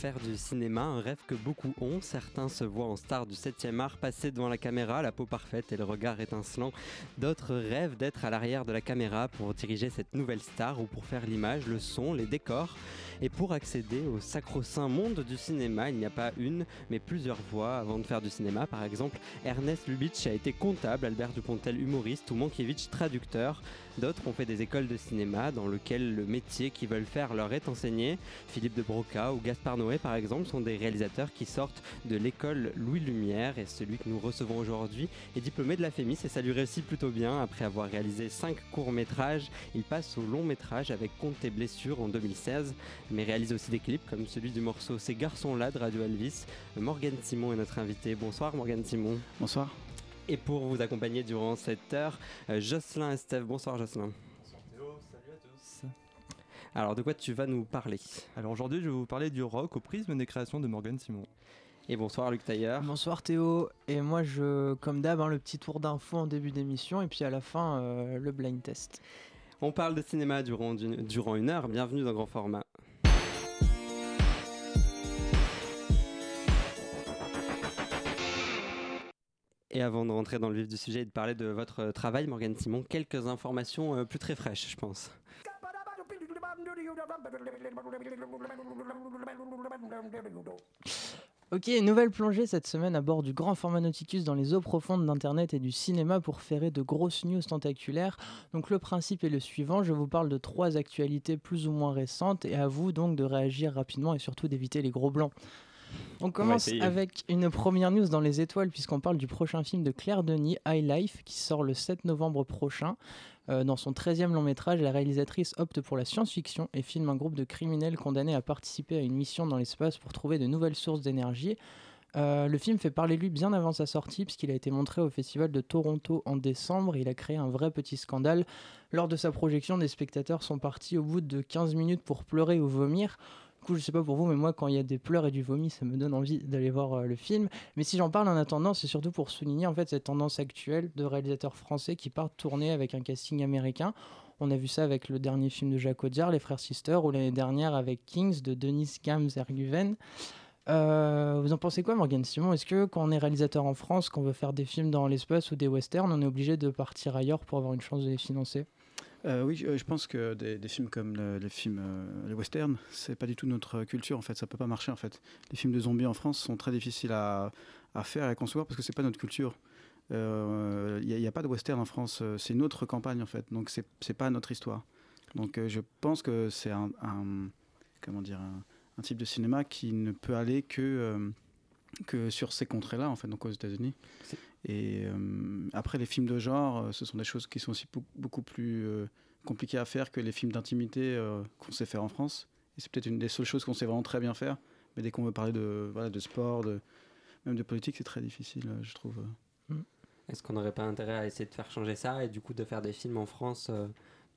faire du cinéma, un rêve que beaucoup ont. Certains se voient en star du 7e art, passer devant la caméra, la peau parfaite et le regard étincelant. D'autres rêvent d'être à l'arrière de la caméra pour diriger cette nouvelle star ou pour faire l'image, le son, les décors. Et pour accéder au sacro-saint monde du cinéma, il n'y a pas une, mais plusieurs voies avant de faire du cinéma. Par exemple, Ernest Lubitsch a été comptable, Albert Dupontel humoriste ou Mankiewicz traducteur. D'autres ont fait des écoles de cinéma dans lesquelles le métier qu'ils veulent faire leur est enseigné. Philippe de Broca ou Gaspard Noé, par exemple, sont des réalisateurs qui sortent de l'école Louis Lumière. Et celui que nous recevons aujourd'hui est diplômé de la FEMIS et ça lui réussit plutôt bien. Après avoir réalisé cinq courts-métrages, il passe au long-métrage avec Compte et blessures en 2016 mais réalise aussi des clips comme celui du morceau Ces garçons-là de Radio Elvis. Morgan Simon est notre invité. Bonsoir Morgan Simon. Bonsoir. Et pour vous accompagner durant cette heure, euh, Jocelyn Estève. Bonsoir Jocelyn. Alors de quoi tu vas nous parler Alors aujourd'hui je vais vous parler du rock au prisme des créations de Morgan Simon. Et bonsoir Luc Tailleur. Bonsoir Théo. Et moi je, comme d'hab, hein, le petit tour d'info en début d'émission et puis à la fin euh, le blind test. On parle de cinéma durant, durant une heure. Bienvenue dans Grand Format. Et avant de rentrer dans le vif du sujet et de parler de votre travail, Morgane Simon, quelques informations euh, plus très fraîches, je pense. Ok, nouvelle plongée cette semaine à bord du grand format Nauticus dans les eaux profondes d'Internet et du cinéma pour ferrer de grosses news tentaculaires. Donc le principe est le suivant, je vous parle de trois actualités plus ou moins récentes et à vous donc de réagir rapidement et surtout d'éviter les gros blancs. On commence avec une première news dans les étoiles puisqu'on parle du prochain film de Claire Denis, High Life, qui sort le 7 novembre prochain. Euh, dans son 13e long métrage, la réalisatrice opte pour la science-fiction et filme un groupe de criminels condamnés à participer à une mission dans l'espace pour trouver de nouvelles sources d'énergie. Euh, le film fait parler lui bien avant sa sortie puisqu'il a été montré au Festival de Toronto en décembre. Il a créé un vrai petit scandale. Lors de sa projection, des spectateurs sont partis au bout de 15 minutes pour pleurer ou vomir. Du coup, je sais pas pour vous, mais moi, quand il y a des pleurs et du vomi, ça me donne envie d'aller voir euh, le film. Mais si j'en parle en attendant, c'est surtout pour souligner en fait cette tendance actuelle de réalisateurs français qui partent tourner avec un casting américain. On a vu ça avec le dernier film de Jacques Audiard, Les Frères Sisters, ou l'année dernière avec Kings de Denis Gams Erguven. Euh, vous en pensez quoi, Morgan Simon? Est-ce que quand on est réalisateur en France, qu'on veut faire des films dans l'espace ou des westerns, on est obligé de partir ailleurs pour avoir une chance de les financer? Euh, oui, je pense que des, films comme les films, euh, les westerns, c'est pas du tout notre culture en fait. Ça peut pas marcher en fait. Les films de zombies en France sont très difficiles à, faire et à concevoir parce que c'est pas notre culture. Il euh, n'y a, pas de western en France. C'est une autre campagne en fait. Donc c'est c'est pas notre histoire. Donc je pense que c'est un, comment dire un, type de cinéma qui ne peut aller que que sur ces contrées-là, en fait, donc aux États-Unis. Et euh, après, les films de genre, euh, ce sont des choses qui sont aussi beaucoup plus euh, compliquées à faire que les films d'intimité qu'on sait faire en France. Et c'est peut-être une des seules choses qu'on sait vraiment très bien faire. Mais dès qu'on veut parler de, voilà, de sport, de, même de politique, c'est très difficile, je trouve. Mm. Est-ce qu'on n'aurait pas intérêt à essayer de faire changer ça et du coup de faire des films en France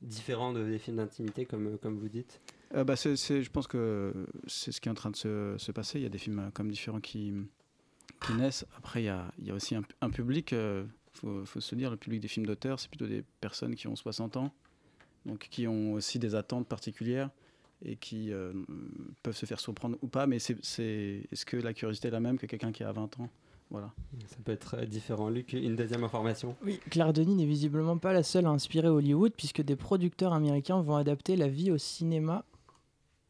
différents de, des films d'intimité, comme, comme vous dites? Bah Je pense que c'est ce qui est en train de se, se, passer. Il y a des films comme différents qui, naissent. Après, il y a, il y a aussi un, public, il euh, faut, faut, se dire, le public des films d'auteur, c'est plutôt des personnes qui ont 60 ans, donc qui ont aussi des attentes particulières et qui euh, peuvent se faire surprendre ou pas, mais c'est, est-ce que la curiosité est la même que quelqu'un qui a 20 ans? Voilà. Ça peut être euh, différent. Luc, une deuxième information Oui, Claire Denis n'est visiblement pas la seule à inspirer Hollywood, puisque des producteurs américains vont adapter la vie au cinéma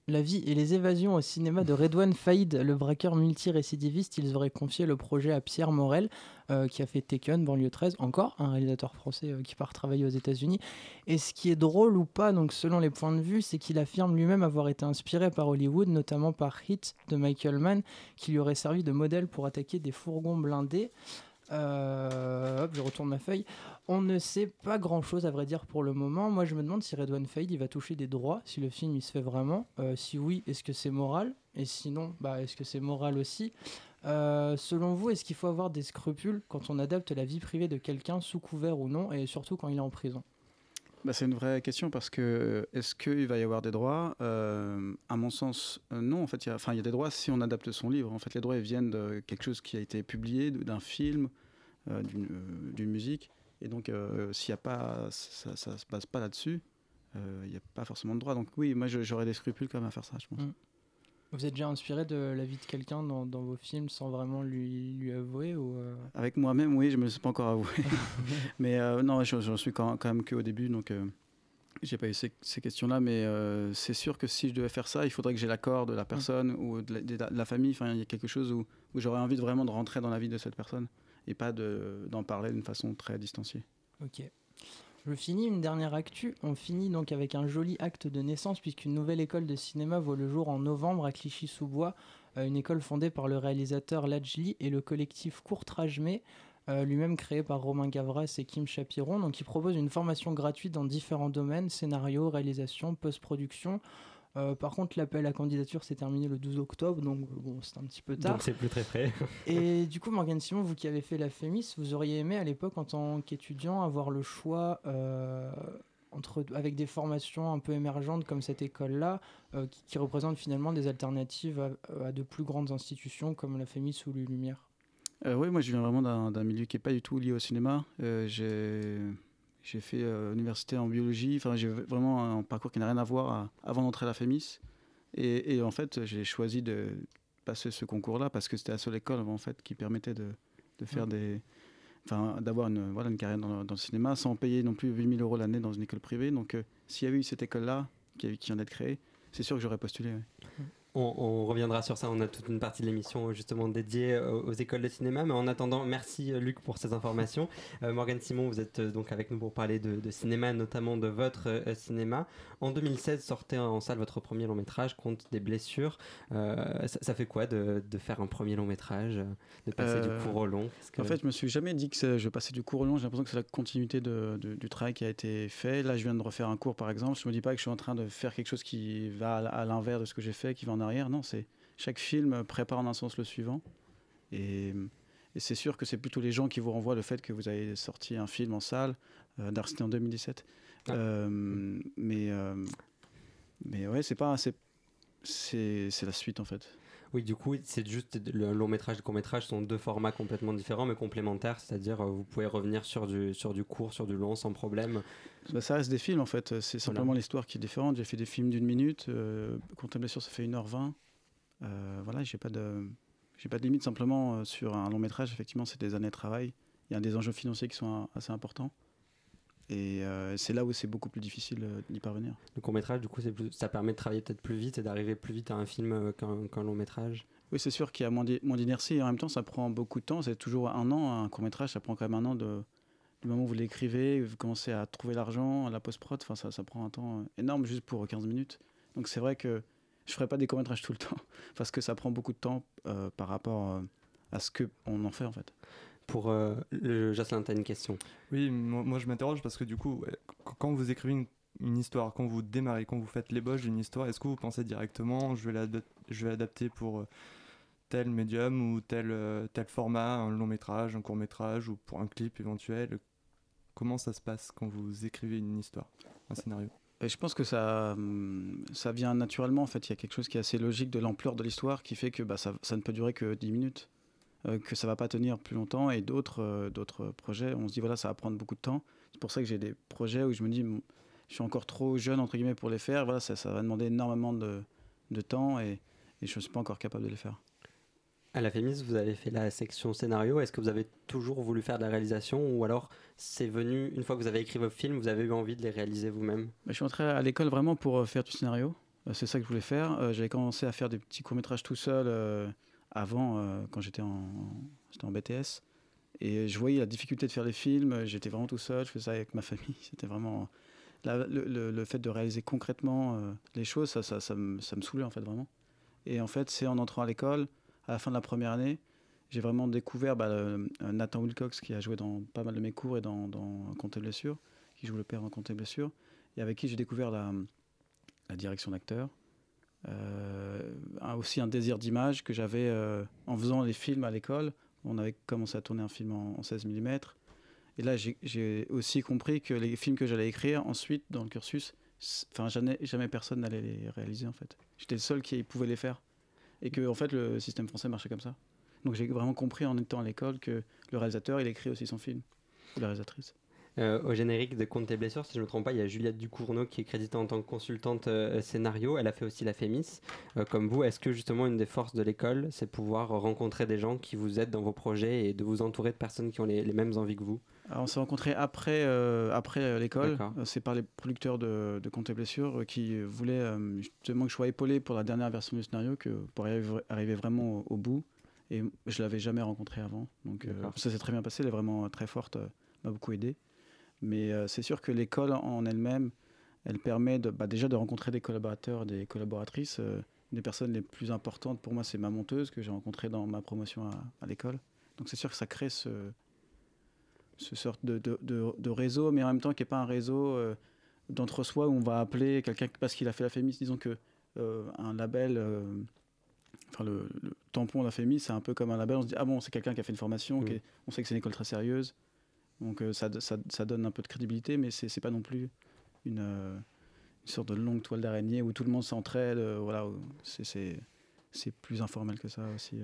la vie et les évasions au cinéma de Redouane Faïd, le braqueur multirécidiviste, ils auraient confié le projet à Pierre Morel, euh, qui a fait Taken, Banlieue 13, encore un réalisateur français euh, qui part travailler aux États-Unis. Et ce qui est drôle ou pas, donc selon les points de vue, c'est qu'il affirme lui-même avoir été inspiré par Hollywood, notamment par Hit de Michael Mann, qui lui aurait servi de modèle pour attaquer des fourgons blindés. Euh, hop, je retourne ma feuille. On ne sait pas grand chose à vrai dire pour le moment. Moi, je me demande si Redouane Faïd il va toucher des droits, si le film il se fait vraiment. Euh, si oui, est-ce que c'est moral? Et sinon, bah, est-ce que c'est moral aussi? Euh, Selon vous, est-ce qu'il faut avoir des scrupules quand on adapte la vie privée de quelqu'un sous couvert ou non, et surtout quand il est en prison? Bah, c'est une vraie question parce que est-ce qu'il va y avoir des droits? À mon sens, non. En fait, il y, a des droits si on adapte son livre. En fait, les droits ils viennent de quelque chose qui a été publié, d'un film, euh, euh, d'une musique. Et donc, euh, s'il y a pas, ça ne se passe pas là-dessus, il n'y a pas forcément de droit. Donc oui, moi j'aurais des scrupules quand même à faire ça, je pense. Mm. Vous êtes déjà inspiré de la vie de quelqu'un dans, vos films sans vraiment lui, lui avouer ou euh Avec moi-même, oui, je me suis pas encore avoué. mais euh, non, j'en suis quand, quand, même qu'au début, donc euh, j'ai pas eu ces, ces questions-là. Mais euh, c'est sûr que si je devais faire ça, il faudrait que j'ai l'accord de la personne mmh. ou de la, de la, famille. Enfin, il y a quelque chose où, où j'aurais envie de vraiment de rentrer dans la vie de cette personne et pas d'en parler d'une façon très distanciée. Ok. Je finis une dernière actu. On finit donc avec un joli acte de naissance puisqu'une nouvelle école de cinéma voit le jour en novembre à Clichy-sous-Bois, une école fondée par le réalisateur Lajli et le collectif Courtrajmé, euh, lui-même créé par Romain Gavras et Kim Chapiron. Donc, il propose une formation gratuite dans différents domaines scénario, réalisation, post-production. Euh, par contre, l'appel à candidature s'est terminé le 12 octobre, donc bon, c'est un petit peu tard. Donc c'est plus très frais. et du coup, Morgane Simon, vous qui avez fait la FEMIS, vous auriez aimé à l'époque, en tant qu'étudiant, avoir le choix euh, entre, avec des formations un peu émergentes comme cette école-là, euh, qui, qui représentent finalement des alternatives à, à, de plus grandes institutions comme la FEMIS ou les Lumières euh, Oui, moi je viens vraiment d'un milieu qui n'est pas du tout lié au cinéma. j'ai j'ai fait euh, université en biologie. Enfin, j'ai vraiment un parcours qui n'a rien à voir à, avant d'entrer à la FEMIS. Et, et en fait, j'ai choisi de passer ce concours-là parce que c'était la seule école en fait qui permettait de, de faire des, d'avoir une, voilà, une carrière dans, le cinéma sans payer non plus 8000 euros l'année dans une école privée. Donc, euh, s'il y avait eu cette école-là qui, qui vient d'être créée, c'est sûr que j'aurais postulé. Ouais. On, on, reviendra sur ça. On a toute une partie de l'émission justement dédiée aux, aux, écoles de cinéma. Mais en attendant, merci Luc pour ces informations. Euh, Morgane Simon, vous êtes euh, donc avec nous pour parler de, de cinéma, notamment de votre euh, cinéma. En 2016, sortait en salle votre premier long métrage, Compte des blessures. Euh, ça, ça, fait quoi de, de, faire un premier long métrage, de passer du court au long? Que... En fait, je me suis jamais dit que je passais du court au long. J'ai l'impression que c'est la continuité de, du travail qui a été fait. Là, je viens de refaire un cours, par exemple. Je me dis pas que je suis en train de faire quelque chose qui va à, à l'inverse de ce que j'ai fait, qui va en arrière. Non, c'est chaque film prépare en un sens le suivant. Et, et c'est sûr que c'est plutôt les gens qui vous renvoient le fait que vous avez sorti un film en salle. Euh, en 2017. Ah. Euh, mais, euh, mais ouais, c'est pas. C'est la suite en fait. Oui, du coup, c'est juste le long métrage et le court métrage sont deux formats complètement différents mais complémentaires, c'est-à-dire euh, vous pouvez revenir sur du, sur du court, sur du long sans problème. Bah, ça reste des films en fait, c'est simplement voilà. l'histoire qui est différente. J'ai fait des films d'une minute, euh, blessure ça fait 1h20. Euh, voilà, j'ai pas de j'ai pas de limite simplement euh, sur un long métrage, effectivement, c'est des années de travail. Il y a des enjeux financiers qui sont assez importants. Et euh, c'est là où c'est beaucoup plus difficile euh, d'y parvenir. Le court métrage, du coup, plus, ça permet de travailler peut-être plus vite et d'arriver plus vite à un film euh, qu'un qu long métrage. Oui, c'est sûr qu'il y a moins d'inertie et en même temps, ça prend beaucoup de temps. C'est toujours un an. Un court métrage, ça prend quand même un an de, du moment où vous l'écrivez, vous commencez à trouver l'argent, la post-prod. Enfin, ça, ça prend un temps énorme juste pour 15 minutes. Donc c'est vrai que je ne ferai pas des courts métrages tout le temps parce que ça prend beaucoup de temps par rapport à ce qu'on en fait en fait pour euh, le Jocelyn, tu as une question. Oui, moi, moi je m'interroge parce que du coup, quand vous écrivez une, une, histoire, quand vous démarrez, quand vous faites l'ébauche d'une histoire, est-ce que vous pensez directement je vais, je vais adapter pour euh, tel médium ou tel, euh, tel format, un long métrage, un court métrage ou pour un clip éventuel? Comment ça se passe quand vous écrivez une histoire, un scénario? Et je pense que ça, ça vient naturellement. En fait, il y a quelque chose qui est assez logique de l'ampleur de l'histoire qui fait que bah, ça, ça ne peut durer que 10 minutes. Euh, que ça va pas tenir plus longtemps et d'autres euh, d'autres projets on se dit voilà ça va prendre beaucoup de temps c'est pour ça que j'ai des projets où je me dis je suis encore trop jeune entre guillemets pour les faire voilà ça, ça va demander énormément de, de temps et, et je ne suis pas encore capable de les faire à la FEMIS, vous avez fait la section scénario. Est-ce que vous avez toujours voulu faire de la réalisation ou alors c'est venu, une fois que vous avez écrit vos films, vous avez eu envie de les réaliser vous-même? Je suis entré à l'école vraiment pour faire du scénario. C'est ça que je voulais faire. J'avais commencé à faire des petits courts-métrages tout seul euh, avant, euh, quand j'étais en, en BTS. Et je voyais la difficulté de faire les films. J'étais vraiment tout seul. Je faisais ça avec ma famille. C'était vraiment. Le, fait de réaliser concrètement euh, les choses, ça, me, ça saoulait en fait vraiment. Et en fait, c'est en entrant à l'école, à la fin de la première année, j'ai vraiment découvert bah, le, Nathan Wilcox qui a joué dans pas mal de mes cours et dans, dans Compte et blessure, qui joue le père Compte et blessure, et avec qui j'ai découvert la, la direction d'acteur, euh, aussi un désir d'image que j'avais euh, en faisant les films à l'école. On avait commencé à tourner un film en, en 16 mm. Et là, j'ai aussi compris que les films que j'allais écrire ensuite dans le cursus, enfin jamais, jamais personne n'allait les réaliser en fait. J'étais le seul qui pouvait les faire. Et que en fait le système français marchait comme ça. Donc j'ai vraiment compris en étant à l'école que le réalisateur, il écrit aussi son film, ou la réalisatrice. Euh, au générique de Compte tes blessures, si je ne me trompe pas, il y a Juliette Ducournau qui est créditée en tant que consultante euh, scénario. Elle a fait aussi la Fémis. Euh, comme vous, est-ce que justement une des forces de l'école, c'est pouvoir rencontrer des gens qui vous aident dans vos projets et de vous entourer de personnes qui ont les, mêmes envies que vous? On s'est rencontrés après, après l'école. C'est par les producteurs de, de Compte tes blessures qui voulaient justement que je sois épaulé pour la dernière version du scénario que pour arriver, vraiment au, bout. Et je l'avais jamais rencontré avant. Donc ça s'est très bien passé. Elle est vraiment très forte. m'a beaucoup aidé. Mais euh, c'est sûr que l'école en elle-même, elle permet de, bah, déjà de rencontrer des collaborateurs, des collaboratrices. Euh, des personnes les plus importantes pour moi, c'est ma monteuse que j'ai rencontrée dans ma promotion à, l'école. Donc c'est sûr que ça crée ce, ce sorte de, de, de, réseau, mais en même temps qui n'est pas un réseau euh, d'entre-soi où on va appeler quelqu'un parce qu'il a fait la FEMIS. Disons que un label, enfin le, tampon de la FEMIS, c'est un peu comme un label. On se dit, ah bon, c'est quelqu'un qui a fait une formation, mmh. on sait que c'est une école très sérieuse. Donc euh, ça, ça, donne un peu de crédibilité, mais c'est pas non plus une, euh, une, sorte de longue toile d'araignée où tout le monde s'entraide. Euh, voilà, c'est plus informel que ça aussi.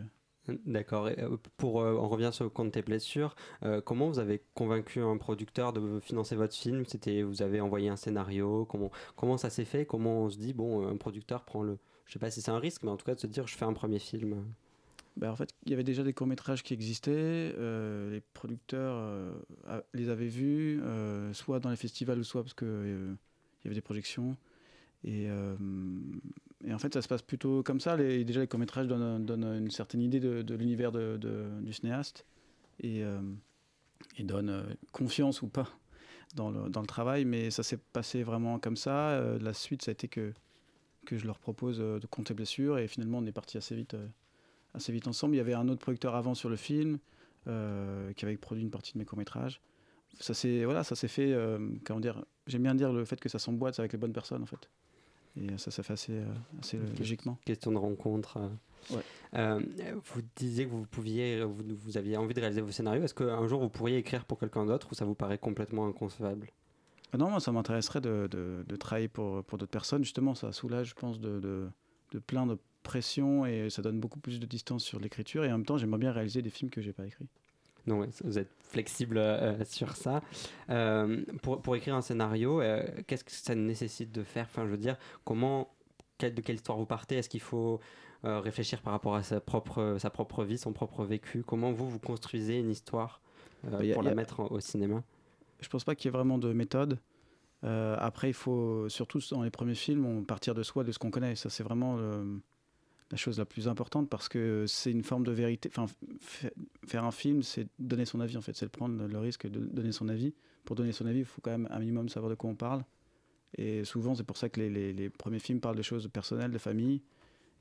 D'accord. Pour on revient sur le compte tes blessures. comment vous avez convaincu un producteur de financer votre film? C'était vous avez envoyé un scénario. Comment comment ça s'est fait? Comment on se dit bon un producteur prend le je sais pas si c'est un risque, mais en tout cas de se dire je fais un premier film? Bah, en fait, il y avait déjà des courts-métrages qui existaient. Euh, les producteurs euh, les avaient vus, euh, soit dans les festivals, soit parce qu'il il y avait des projections. Et, et, en fait, ça se passe plutôt comme ça. Les, déjà, les courts-métrages donnent, une certaine idée de, l'univers de, du cinéaste et, et donnent confiance ou pas dans le, dans le travail. Mais ça s'est passé vraiment comme ça. la suite, ça a été que, que je leur propose de compter blessures. Et finalement, on est parti assez vite assez vite ensemble. Il y avait un autre producteur avant sur le film euh, qui avait produit une partie de mes courts-métrages. Ça s'est voilà, ça s'est fait, euh, comment dire, j'aime bien dire le fait que ça s'emboîte avec les bonnes personnes en fait. Et ça, ça fait assez, euh, assez logiquement. Question de rencontre. vous disiez que vous pouviez, vous, vous, aviez envie de réaliser vos scénarios. Est-ce qu'un jour vous pourriez écrire pour quelqu'un d'autre ou ça vous paraît complètement inconcevable? Non, moi ça m'intéresserait de, de, de, travailler pour, pour d'autres personnes. Justement, ça soulage, je pense, de, de, plein de pression et ça donne beaucoup plus de distance sur l'écriture. Et en même temps, j'aimerais bien réaliser des films que j'ai pas écrits. Non, vous êtes flexible euh, sur ça. Euh, pour, pour, écrire un scénario, euh, qu'est-ce que ça nécessite de faire? Enfin, je veux dire, comment, de quelle histoire vous partez? Est-ce qu'il faut réfléchir par rapport à sa propre, sa propre vie, son propre vécu? Comment vous, vous construisez une histoire bah, pour la mettre au cinéma? Je pense pas qu'il y ait vraiment de méthode. après, il faut, surtout dans les premiers films, on partir de soi, de ce qu'on connaît. Ça, c'est vraiment la chose la plus importante parce que c'est une forme de vérité. Enfin, faire un film, c'est donner son avis en fait, c'est prendre le risque de donner son avis. Pour donner son avis, il faut quand même un minimum savoir de quoi on parle. Et souvent, c'est pour ça que les, les, premiers films parlent de choses personnelles, de famille.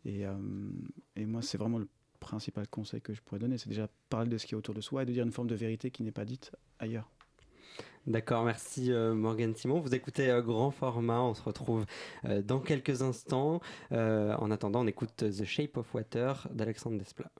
Et, euh, et moi, c'est vraiment le principal conseil que je pourrais donner, c'est déjà parler de ce qui est autour de soi et de dire une forme de vérité qui n'est pas dite ailleurs. D'accord, merci euh, Morgan Simon. Vous écoutez euh, Grand Format, on se retrouve euh, dans quelques instants. en attendant, on écoute The Shape of Water d'Alexandre Desplat.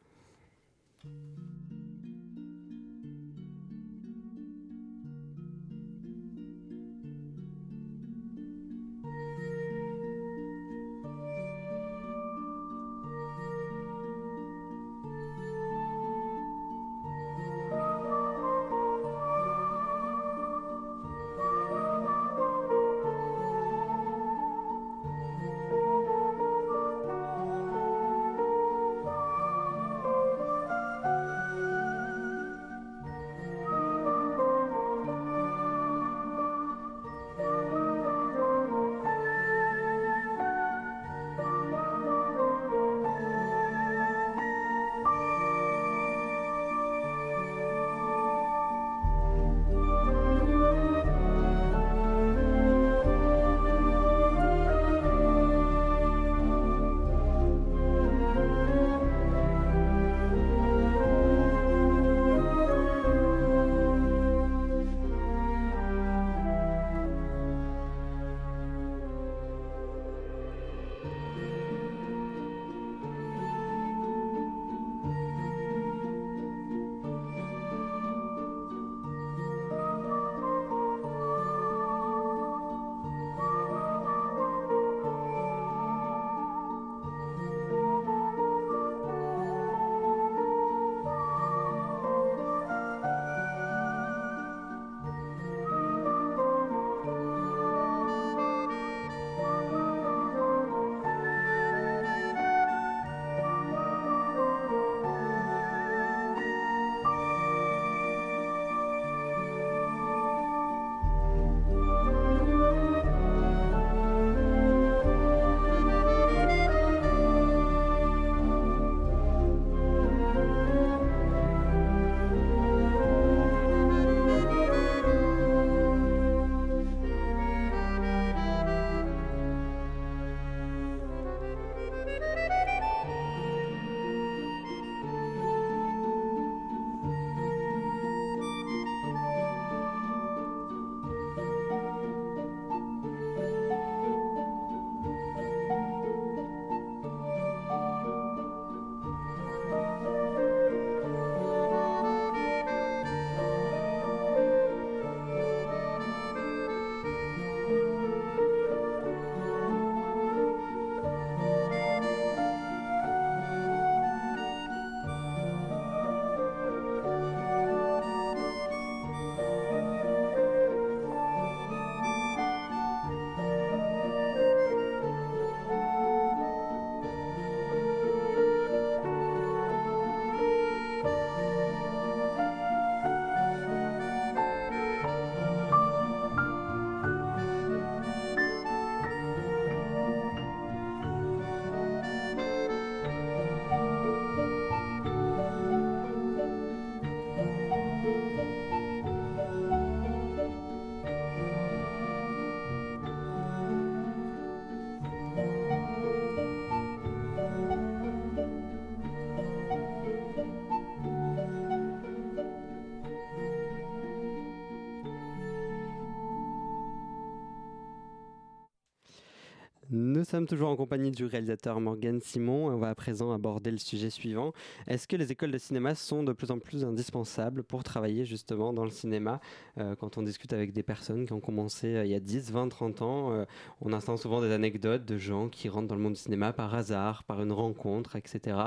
Sommes toujours en compagnie du réalisateur Morgan Simon. On va à présent aborder le sujet suivant. Est-ce que les écoles de cinéma sont de plus en plus indispensables pour travailler justement dans le cinéma euh, Quand on discute avec des personnes qui ont commencé euh, il y a 10, 20, 30 ans, euh, on entend souvent des anecdotes de gens qui rentrent dans le monde du cinéma par hasard, par une rencontre, etc.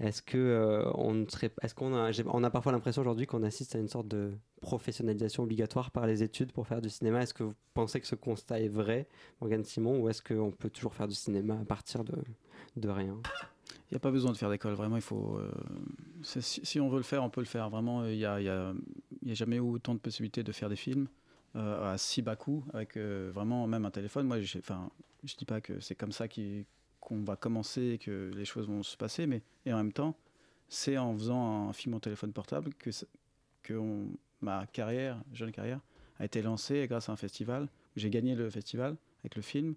Est-ce qu'on a, on a parfois l'impression aujourd'hui qu'on assiste à une sorte de professionnalisation obligatoire par les études pour faire du cinéma. Est-ce que vous pensez que ce constat est vrai, Morgane Simon, ou est-ce qu'on peut toujours faire du cinéma à partir de, de rien? Il n'y a pas besoin de faire d'école, vraiment. Il faut, euh, si, on veut le faire, on peut le faire. Vraiment, il n'y a, y a, y a, jamais autant de possibilités de faire des films euh, à si bas coût, avec euh, vraiment même un téléphone. Moi, je ne dis pas que c'est comme ça qu'on va commencer, que les choses vont se passer, mais et en même temps, c'est en faisant un film en téléphone portable que, que ma carrière, jeune carrière, a été lancée grâce à un festival. J'ai gagné le festival avec le film.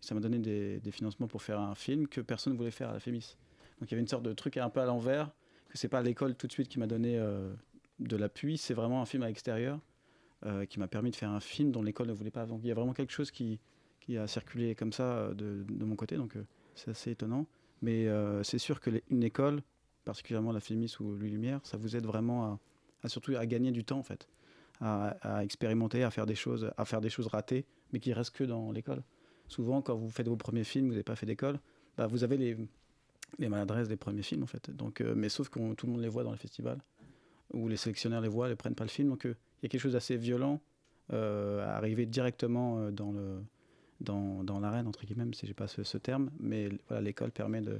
Ça m'a donné des, financements pour faire un film que personne ne voulait faire à la FEMIS. Donc il y avait une sorte de truc un peu à l'envers, que c'est pas l'école tout de suite qui m'a donné euh, de l'appui, c'est vraiment un film à l'extérieur euh, qui m'a permis de faire un film dont l'école ne voulait pas. Donc il y a vraiment quelque chose qui, a circulé comme ça euh, de, mon côté, donc c'est assez étonnant. Mais c'est sûr qu'une école, particulièrement la FEMIS ou Lumière, ça vous aide vraiment à, surtout à gagner du temps en fait, à, expérimenter, à faire des choses, à faire des choses ratées, mais qui restent que dans l'école. Souvent, quand vous faites vos premiers films, vous n'avez pas fait d'école, bah, vous avez les, maladresses des premiers films en fait. Donc, euh, mais sauf que tout le monde les voit dans les festivals, où les sélectionneurs les voient, ne prennent pas le film. Donc euh, il y a quelque chose d'assez violent euh, à arriver directement dans le dans, dans l'arène entre guillemets, si j'ai pas ce, ce, terme. Mais voilà, l'école permet de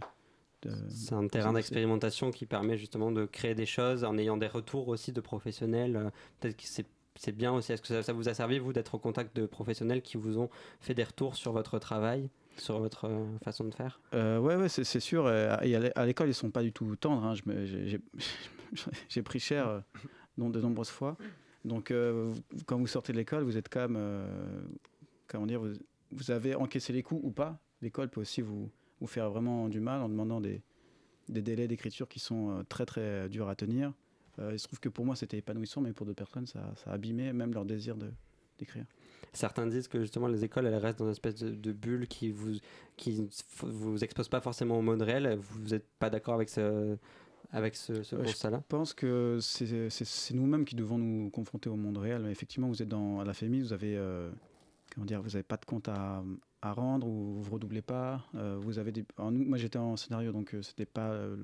c'est un terrain d'expérimentation qui permet justement de créer des choses en ayant des retours aussi de professionnels. Euh, peut-être que c'est bien aussi. Est-ce que ça, vous a servi, vous, d'être au contact de professionnels qui vous ont fait des retours sur votre travail sur votre euh, façon de faire? Euh, Ouais, ouais c'est sûr. Et à l'école, ils sont pas du tout tendres. Hein. J'ai pris cher de nombreuses fois. Donc, quand vous sortez de l'école, vous êtes quand même. comment dire vous, vous, avez encaissé les coups ou pas? L'école peut aussi vous, vous faire vraiment du mal en demandant des, des délais d'écriture qui sont euh, très très durs à tenir. Euh, il se trouve que pour moi c'était épanouissant, mais pour d'autres personnes ça, ça a abîmé même leur désir d'écrire. Certains disent que justement les écoles elles restent dans une espèce de, bulle qui vous qui vous expose pas forcément au monde réel. Vous n'êtes pas d'accord avec ce avec ce, ce constat-là Je pense que c'est nous-mêmes qui devons nous confronter au monde réel. effectivement, vous êtes dans à la FEMI, vous avez euh, comment dire, vous n'avez pas de compte à, à rendre ou vous redoublez pas. Euh, vous avez des... moi j'étais en scénario donc euh, c'était pas euh,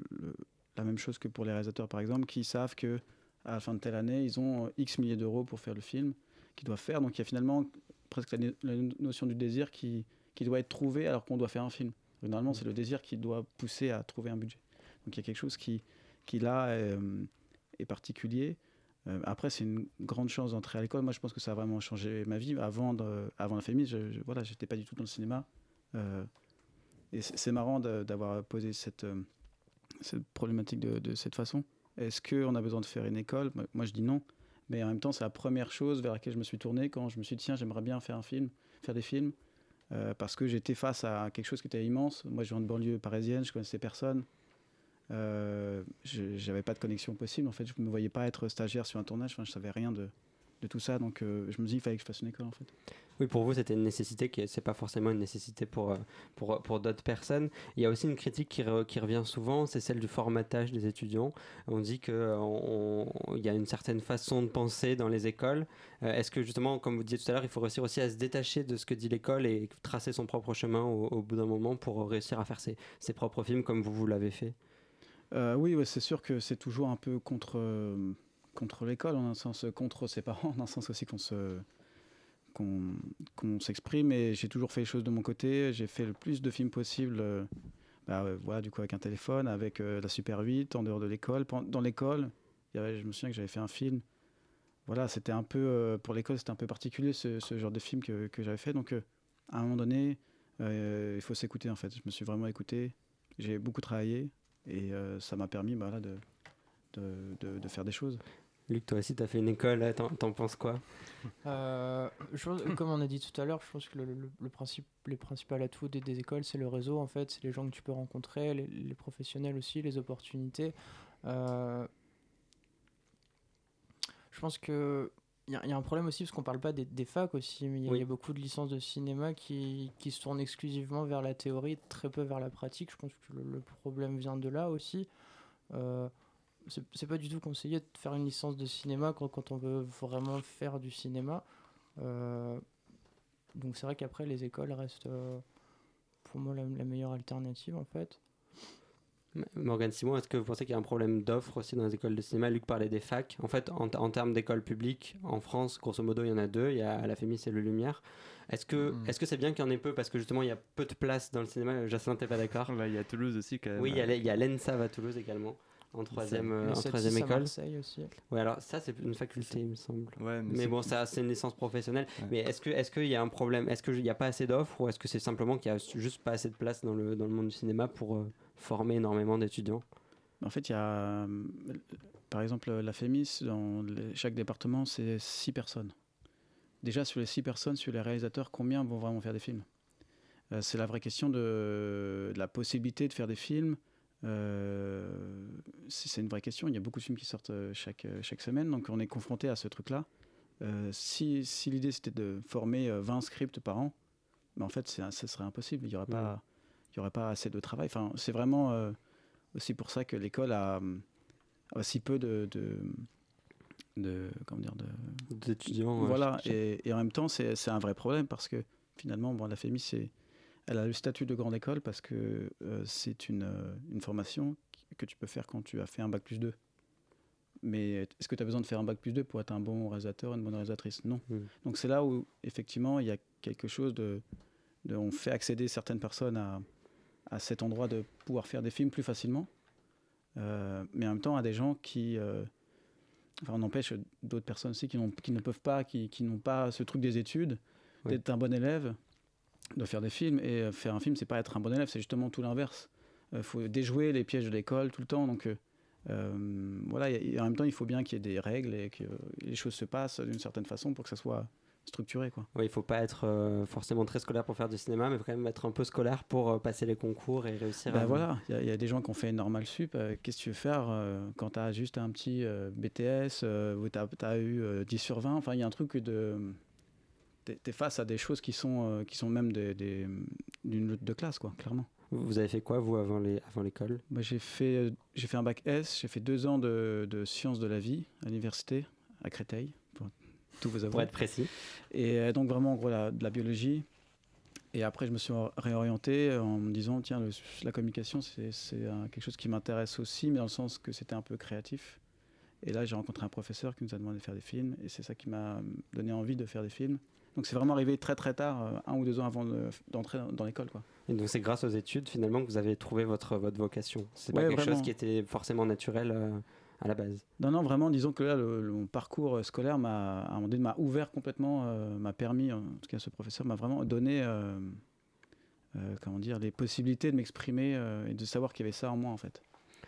la même chose que pour les réalisateurs par exemple qui savent que à la fin de telle année ils ont X milliers d'euros pour faire le film qu'ils doivent faire. Donc il y a finalement presque la, notion du désir qui, qui doit être trouvé alors qu'on doit faire un film. Normalement c'est le désir qui doit pousser à trouver un budget. Donc il y a quelque chose qui, qui là est particulier. Euh, après, c'est une grande chance d'entrer à l'école. Moi, je pense que ça a vraiment changé ma vie. Avant, avant la famille, je, je, voilà, j'étais pas du tout dans le cinéma. Euh, et c'est marrant d'avoir posé cette, euh, problématique de, de, cette façon. Est-ce qu'on a besoin de faire une école? Moi, je dis non. Mais en même temps, c'est la première chose vers laquelle je me suis tourné quand je me suis dit, tiens, j'aimerais bien faire un film, faire des films. parce que j'étais face à quelque chose qui était immense. Moi, je viens de banlieue parisienne, je connaissais personne. Euh, j'avais pas de connexion possible. En fait, je me voyais pas être stagiaire sur un tournage. Enfin, je savais rien de, tout ça. Donc, euh, je me dis qu'il fallait que je fasse une école, en fait. Oui, pour vous, c'était une nécessité qui c'est pas forcément une nécessité pour, euh, pour, pour d'autres personnes. Il y a aussi une critique qui, revient souvent, c'est celle du formatage des étudiants. On dit qu'il y a une certaine façon de penser dans les écoles. Est-ce que justement, comme vous disiez tout à l'heure, il faut réussir aussi à se détacher de ce que dit l'école et tracer son propre chemin au, au bout d'un moment pour réussir à faire ses, ses propres films comme vous, vous l'avez fait? Euh, oui, c'est sûr que c'est toujours un peu contre, euh, contre l'école, en un sens, contre ses parents, en un sens aussi qu'on se qu'on s'exprime. Et j'ai toujours fait les choses de mon côté. J'ai fait le plus de films possible euh, bah, voilà du coup avec un téléphone avec la Super 8 en dehors de l'école. Dans l'école je me souviens que j'avais fait un film. Voilà c'était un peu pour l'école c'était un peu particulier ce, ce, genre de film que, que j'avais fait. Donc à un moment donné il faut s'écouter en fait. Je me suis vraiment écouté. J'ai beaucoup travaillé et euh, ça m'a permis bah, de, de, de, faire des choses. Luc, toi aussi, tu as fait une école, t'en penses quoi? Euh, Comme on a dit tout à l'heure, je pense que le, le, principe, les principaux atouts des, des écoles, c'est le réseau, en fait, c'est les gens que tu peux rencontrer, les, professionnels aussi, les opportunités. Euh, je pense que il y, a un problème aussi parce qu'on parle pas des, des facs aussi, mais il y, a beaucoup de licences de cinéma qui, qui, se tournent exclusivement vers la théorie, très peu vers la pratique. Je pense que le, problème vient de là aussi. Euh, c'est pas du tout conseillé de faire une licence de cinéma quand, quand on veut vraiment faire du cinéma. Euh, donc c'est vrai qu'après les écoles restent euh, pour moi la, la, meilleure alternative en fait. Morgan Simon, est-ce que vous pensez qu'il y a un problème d'offre aussi dans les écoles de cinéma? Luc parlait des facs. En fait, en, termes d'écoles publiques, en France, grosso modo, il y en a deux. Il y a la Fémis et le Lumière. Est-ce que mm. est-ce que c'est bien qu'il y en ait peu? Parce que justement il y a peu de place dans le cinéma Jacinthe, t'es pas d'accord Il y a Toulouse aussi quand même. Oui, il y a, l'ENSAV à Toulouse également en troisième, euh, en troisième école. aussi. Ouais, alors ça c'est une faculté, il me semble. Ouais, mais, bon, ça c'est une licence professionnelle. Mais est-ce que est-ce qu'il y a un problème? Est-ce qu'il n'y a pas assez d'offres ou est-ce que c'est simplement qu'il y a juste pas assez de place dans le dans le monde du cinéma pour euh, former énormément d'étudiants? En fait, il y a, par exemple, la FEMIS, dans chaque département, c'est six personnes. Déjà, sur les six personnes, sur les réalisateurs, combien vont vraiment faire des films? Euh, C'est la vraie question de, la possibilité de faire des films. Euh, c'est une vraie question. Il y a beaucoup de films qui sortent euh, chaque, chaque semaine, donc on est confronté à ce truc-là. si, si l'idée c'était de former 20 scripts par an, mais en fait, ce serait impossible. Il n'y aurait, pas, il y aurait pas assez de travail. Enfin, c'est vraiment aussi pour ça que l'école a, aussi peu de, de, comment dire d'étudiants. Voilà, et, et, en même temps, c'est un vrai problème parce que finalement, bon, la FEMI, c'est elle a le statut de grande école parce que euh, c'est une, euh, une, formation que tu peux faire quand tu as fait un bac plus 2. Mais est-ce que tu as besoin de faire un bac plus 2 pour être un bon réalisateur, une bonne réalisatrice? Non. Hmm. Donc c'est là où, effectivement, il y a quelque chose de, de, On fait accéder certaines personnes à, à cet endroit de pouvoir faire des films plus facilement, euh, mais en même temps à des gens qui, euh, enfin on empêche d'autres personnes aussi qui, qui, ne peuvent pas, qui, qui n'ont pas ce truc des études, d'être un bon élève, de faire des films, et euh, faire un film c'est pas être un bon élève, c'est justement tout l'inverse. Il faut déjouer les pièges de l'école tout le temps, donc voilà, et en même temps il faut bien qu'il y ait des règles et que les choses se passent d'une certaine façon pour que ça soit structuré. Quoi. Oui, il faut pas être euh, forcément très scolaire pour faire du cinéma, mais il faut quand même être un peu scolaire pour euh, passer les concours et réussir ben Voilà, il y, a des gens qui ont fait une normale sup. Euh, qu'est-ce que tu veux faire quand tu as juste un petit BTS tu as, eu 10 sur 20 Enfin, il y a un truc de. Tu es face à des choses qui sont, qui sont même d'une des, lutte de classe, quoi, clairement. Vous avez fait quoi, vous, avant l'école avant bah, J'ai fait, j'ai fait un bac S, j'ai fait deux ans de, de sciences de la vie à l'université, à Créteil tous vos Pour être précis. Et euh, donc vraiment en gros la, de la biologie. Et après, je me suis réorienté en me disant, tiens, la communication, c'est quelque chose qui m'intéresse aussi, mais dans le sens que c'était un peu créatif. Et là, j'ai rencontré un professeur qui nous a demandé de faire des films, et c'est ça qui m'a donné envie de faire des films. Donc c'est vraiment arrivé très très tard, euh, un ou deux ans avant d'entrer dans l'école. Quoi. Et donc c'est grâce aux études finalement que vous avez trouvé votre, votre vocation. C'est pas quelque chose qui était forcément naturel euh, à la base. Non, non, vraiment, disons que là, le, mon parcours scolaire m'a, ouvert complètement, euh, m'a permis, en tout cas, ce professeur m'a vraiment donné, euh, euh, comment dire, les possibilités de m'exprimer et de savoir qu'il y avait ça en moi, en fait.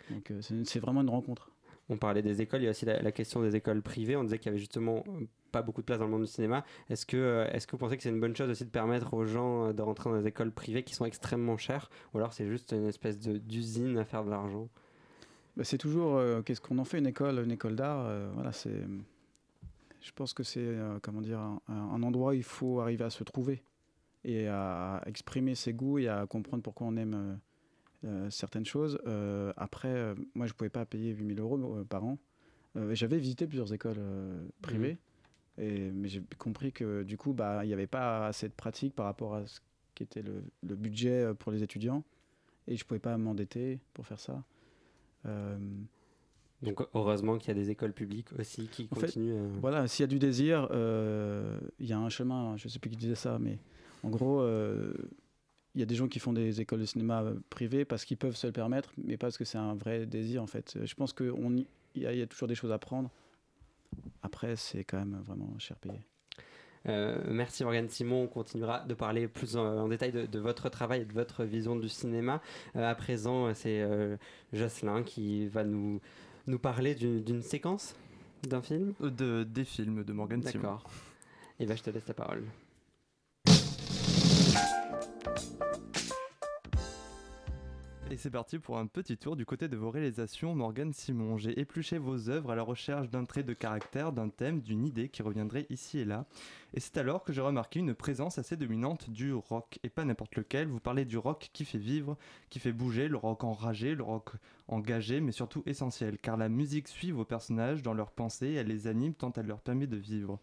Donc, c'est, vraiment une rencontre. On parlait des écoles, il y a aussi la, question des écoles privées. On disait qu'il y avait justement pas beaucoup de place dans le monde du cinéma. Est-ce que, est-ce que vous pensez que c'est une bonne chose aussi de permettre aux gens de rentrer dans des écoles privées qui sont extrêmement chères Ou alors c'est juste une espèce d'usine à faire de l'argent? Bah, c'est toujours euh, qu'est-ce qu'on en fait? Une école, une école d'art. Euh, voilà, c'est. Je pense que c'est euh, comment dire un, endroit où il faut arriver à se trouver et à exprimer ses goûts et à comprendre pourquoi on aime certaines choses. après, moi, je pouvais pas payer 8000 euros par an. J'avais visité plusieurs écoles privées, mmh. Et, mais j'ai compris que du coup, bah, il n'y avait pas assez de pratique par rapport à ce qui était le, le budget pour les étudiants, et je pouvais pas m'endetter pour faire ça. Euh, Donc heureusement qu'il y a des écoles publiques aussi qui continuent. Euh. Voilà, s'il y a du désir, euh, il y a un chemin. Je ne sais plus qui disait ça, mais en gros, il y a des gens qui font des écoles de cinéma privées parce qu'ils peuvent se le permettre, mais pas parce que c'est un vrai désir en fait. Je pense qu'il y, y, a toujours des choses à prendre. Après, c'est quand même vraiment cher payé. Euh, merci Morgane Simon. On continuera de parler plus en, détail de, votre travail et de votre vision du cinéma. Euh, à présent, c'est euh, Jocelyn qui va nous, nous parler d'une séquence d'un film de, Des films de Morgane Simon. D'accord. Et bien, je te laisse la parole. Et c'est parti pour un petit tour du côté de vos réalisations, Morgane Simon. J'ai épluché vos œuvres à la recherche d'un trait de caractère, d'un thème, d'une idée qui reviendrait ici et là. Et c'est alors que j'ai remarqué une présence assez dominante du rock, et pas n'importe lequel. Vous parlez du rock qui fait vivre, qui fait bouger, le rock enragé, le rock engagé, mais surtout essentiel, car la musique suit vos personnages dans leurs pensées, elle les anime tant elle leur permet de vivre.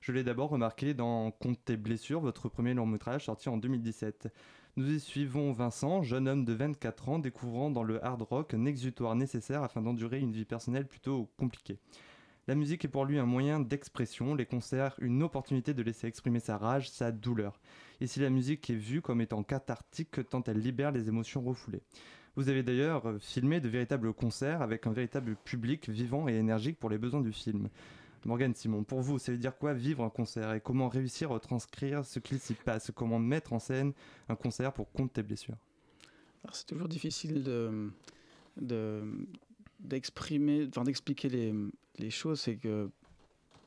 Je l'ai d'abord remarqué dans Compte tes blessures, votre premier long métrage sorti en 2017. Nous y suivons Vincent, jeune homme de 24 ans, découvrant dans le hard rock un exutoire nécessaire afin d'endurer une vie personnelle plutôt compliquée. La musique est pour lui un moyen d'expression, les concerts une opportunité de laisser exprimer sa rage, sa douleur. Ici la musique est vue comme étant cathartique tant elle libère les émotions refoulées. Vous avez d'ailleurs filmé de véritables concerts avec un véritable public vivant et énergique pour les besoins du film. Morgane Simon, pour vous, ça veut dire quoi vivre un concert et comment réussir à retranscrire ce qu'il s'y passe Comment mettre en scène un concert pour compter tes blessures? C'est toujours difficile de, d'exprimer, enfin d'expliquer les, choses. C'est que,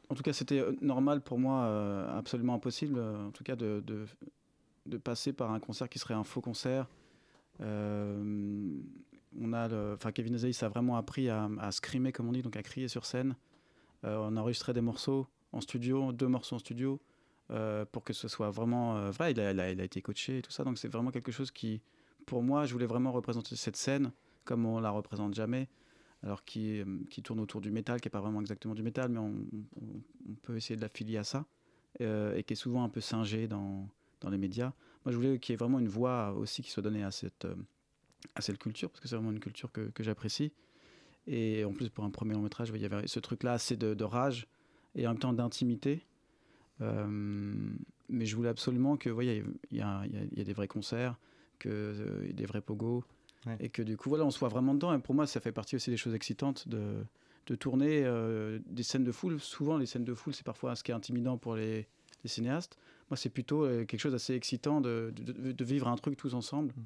en tout cas, c'était normal pour moi, euh, absolument impossible, en tout cas, de, passer par un concert qui serait un faux concert. Euh, on a, enfin, Kevin Azaïs a vraiment appris à, à scrimer, comme on dit, donc à crier sur scène. Euh, on a enregistré des morceaux en studio, deux morceaux en studio, euh, pour que ce soit vraiment euh, vrai. Il a, été coaché et tout ça, donc c'est vraiment quelque chose qui, pour moi, je voulais vraiment représenter cette scène comme on la représente jamais, alors qui, tourne autour du métal, qui n'est pas vraiment exactement du métal, mais on, peut essayer de l'affilier à ça, et qui est souvent un peu singé dans, les médias. Moi, je voulais qu'il y ait vraiment une voix aussi qui soit donnée à cette, culture, parce que c'est vraiment une culture que j'apprécie. Et en plus, pour un premier long métrage, il y avait ce truc-là assez de, rage et en même temps d'intimité. Euh, mais je voulais absolument que, voyez, il y, a, des vrais concerts, que euh, des vrais pogos, et que du coup, voilà, on soit vraiment dedans. Et pour moi, ça fait partie aussi des choses excitantes de, de tourner euh, des scènes de foule. Souvent, les scènes de foule, c'est parfois ce qui est intimidant pour les, cinéastes. Moi, c'est plutôt quelque chose d'assez excitant de, de, vivre un truc tous ensemble. Mm.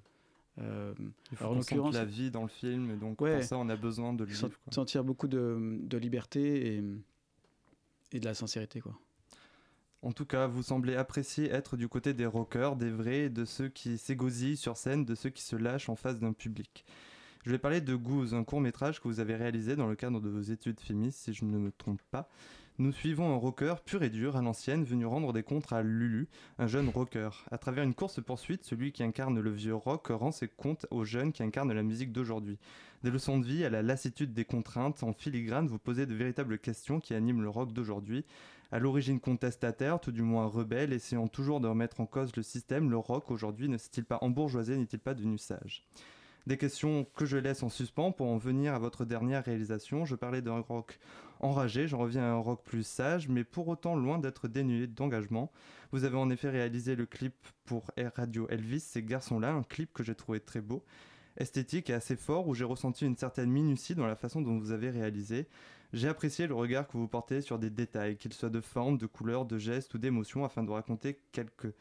Euh, Il faut alors, la vie dans le film, et donc pour ça, on a besoin de vivre. Sentir beaucoup de, de liberté et, et, de la sincérité. Quoi. En tout cas, vous semblez apprécier être du côté des rockers, des vrais, de ceux qui s'égosillent sur scène, de ceux qui se lâchent en face d'un public. Je vais parler de Goose, un court métrage que vous avez réalisé dans le cadre de vos études FEMIS, si je ne me trompe pas. Nous suivons un rocker pur et dur à l'ancienne venu rendre des comptes à Lulu, un jeune rocker. À travers une course-poursuite, celui qui incarne le vieux rock rend ses comptes aux jeunes qui incarnent la musique d'aujourd'hui. Des leçons de vie à la lassitude des contraintes, en filigrane, vous posez de véritables questions qui animent le rock d'aujourd'hui. À l'origine contestataire, tout du moins rebelle, essayant toujours de remettre en cause le système, le rock aujourd'hui ne s'est-il pas embourgeoisé, n'est-il pas devenu sage? Des questions que je laisse en suspens pour en venir à votre dernière réalisation. Je parlais d'un rock enragé, j'en reviens à un rock plus sage, mais pour autant loin d'être dénué d'engagement. Vous avez en effet réalisé le clip pour Radio Elvis, ces garçons-là, un clip que j'ai trouvé très beau, esthétique et assez fort, où j'ai ressenti une certaine minutie dans la façon dont vous avez réalisé. J'ai apprécié le regard que vous portez sur des détails, qu'ils soient de forme, de couleur, de gestes ou d'émotion, afin de raconter quelque,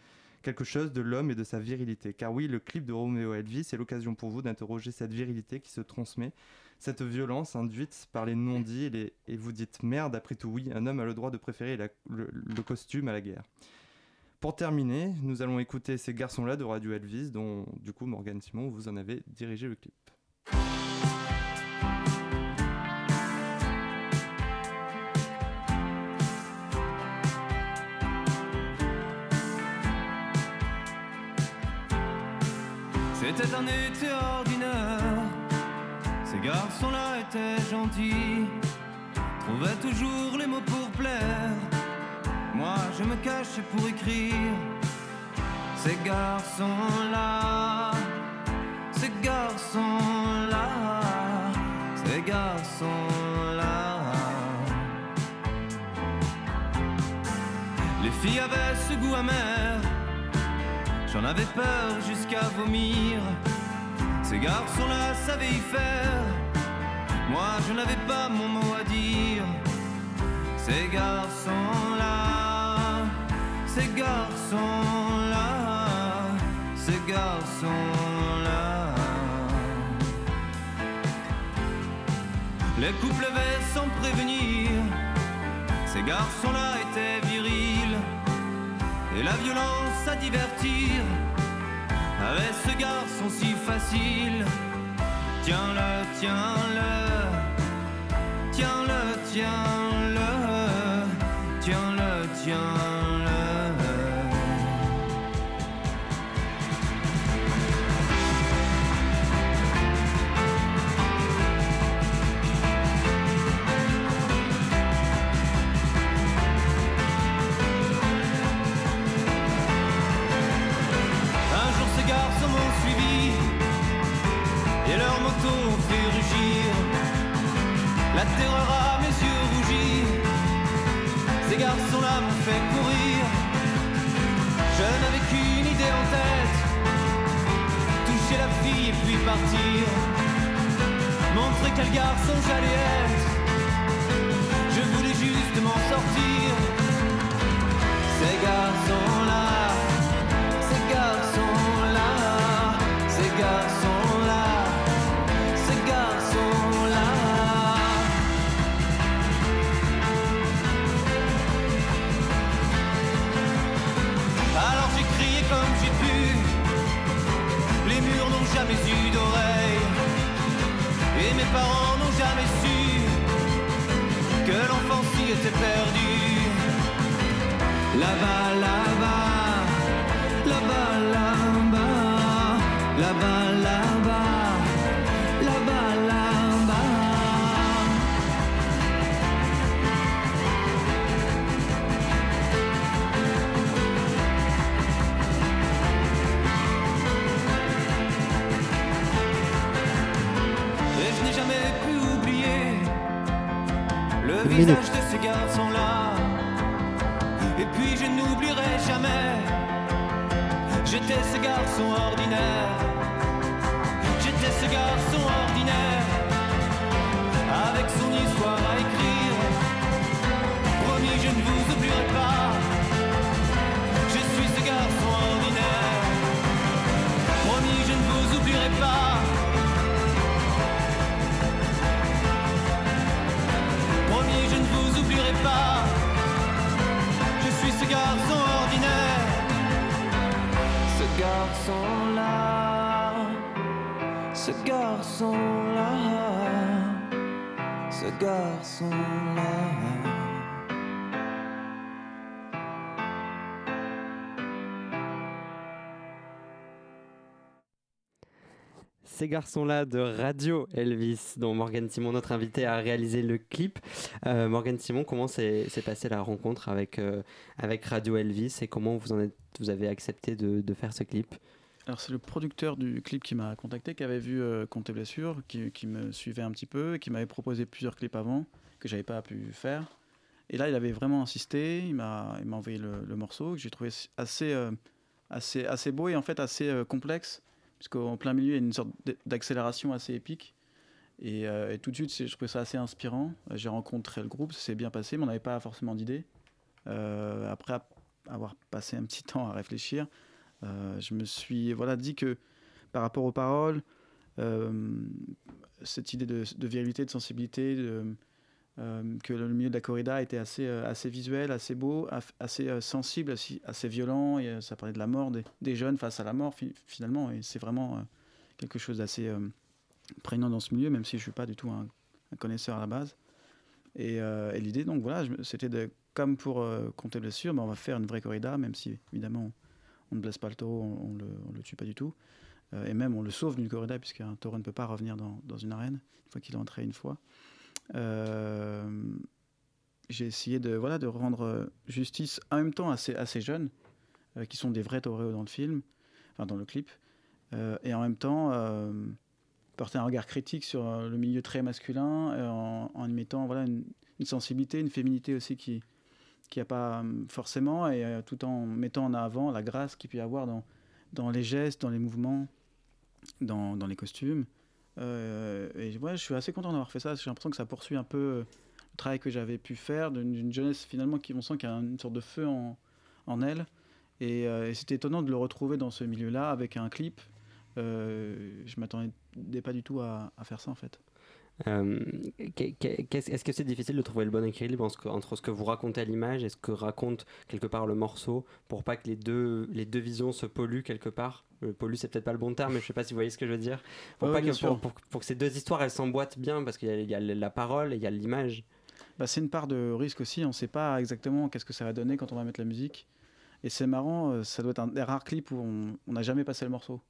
quelque chose de l'homme et de sa virilité. Car oui, le clip de Romeo Elvis est l'occasion pour vous d'interroger cette virilité qui se transmet cette violence induite par les non-dits et, et, vous dites merde, après tout, oui, un homme a le droit de préférer le, costume à la guerre. Pour terminer, nous allons écouter ces garçons-là de Radio Elvis, dont du coup Morgan Simon, vous en avez dirigé le clip. C'était un été ces garçons-là étaient gentils, trouvaient toujours les mots pour plaire. Moi, je me cachais pour écrire. Ces garçons-là, ces garçons-là, ces garçons-là. Les filles avaient ce goût amer, j'en avais peur jusqu'à vomir. Ces garçons-là savaient y faire. Moi, je n'avais pas mon mot à dire. Ces garçons-là, ces garçons-là, ces garçons-là. Les couples levaient sans prévenir. Ces garçons-là étaient virils. Et la violence à divertir avec ce garçon si facile. Tiens-le, tiens-le. Tiens-le, tiens-le. La terreur à mes yeux rougis. Ces garçons-là m'ont fait courir. Je n'avais qu'une idée en tête toucher la fille et puis partir. Montrer quel garçon j'allais être. Je voulais juste m'en sortir. Parents n'ont jamais su que l'enfant s'y était perdu. Là-bas, là-bas. Là-bas, là-bas, là-bas, là-bas, le Une visage minute. de ces garçons-là. Et puis je n'oublierai jamais J'étais ce garçon ordinaire. J'étais ce garçon ordinaire. Avec son histoire à écrire. Ces garçons-là de Radio Elvis, dont Morgan Simon, notre invité, a réalisé le clip. Euh, Morgan Simon, comment s'est passée la rencontre avec, euh, avec Radio Elvis et comment vous, avez accepté de, faire ce clip? Alors c'est le producteur du clip qui m'a contacté, qui avait vu euh, Compte et blessure, qui me suivait un petit peu, et qui m'avait proposé plusieurs clips avant que j'avais pas pu faire. Et là, il avait vraiment insisté. Il m'a, envoyé le, morceau que j'ai trouvé assez, euh, assez, assez beau et en fait assez euh, complexe, puisqu'en plein milieu, il y a une sorte d'accélération assez épique. Et, euh, tout de suite, je trouvais ça assez inspirant. J'ai rencontré le groupe, ça s'est bien passé, mais on n'avait pas forcément d'idée. Euh, après ap- avoir passé un petit temps à réfléchir, je me suis voilà, dit que par rapport aux paroles, cette idée de, de virilité, de sensibilité, que le milieu de la corrida était assez, euh, assez visuel, assez beau, assez euh, sensible, assez, violent. Et, euh, ça parlait de la mort des, jeunes face à la mort, fi- finalement. Et c'est vraiment euh, quelque chose d'assez euh, prégnant dans ce milieu, même si je ne suis pas du tout un, connaisseur à la base. Et, euh, l'idée, donc voilà, c'était comme pour euh, compter blessure, ben, on va faire une vraie corrida, même si évidemment on ne blesse pas le taureau, on, on le, tue pas du tout. Euh, et même on le sauve d'une corrida, puisqu'un taureau ne peut pas revenir dans une arène, une fois qu'il est entré une fois. Euh, j'ai essayé de, voilà, de rendre euh, justice en même temps à ces, à ces jeunes, euh, qui sont des vrais taureaux dans le film, enfin dans le clip, et en même temps porter un regard critique sur le milieu très masculin, en, y mettant voilà, une, une sensibilité, une féminité aussi qui qui a pas forcément, et tout en mettant en avant la grâce qu'il peut y avoir dans, dans les gestes, dans les mouvements, dans, dans les costumes. Euh, et je suis assez content d'avoir fait ça. J'ai l'impression que ça poursuit un peu euh, le travail que j'avais pu faire d'une jeunesse finalement qui, on sent qu'il y a une sorte de feu en, en elle. Et, euh, et c'était étonnant de le retrouver dans ce milieu-là avec un clip. Je m'attendais pas du tout à, à faire ça en fait. Est-ce que c'est difficile de trouver le bon équilibre entre ce que vous racontez à l'image et ce que raconte quelque part le morceau pour pas que les deux, les deux visions se polluent quelque part? Le pollue c'est peut-être pas le bon terme mais je sais pas si vous voyez ce que je veux dire. Pour, pas que, pour, que ces deux histoires elles s'emboîtent bien parce qu'il y, a la parole et il y a l'image. Bah, c'est une part de risque aussi on ne sait pas exactement qu'est-ce que ça va donner quand on va mettre la musique. Et c'est marrant euh, ça doit être un des rares clips où on n'a jamais passé le morceau.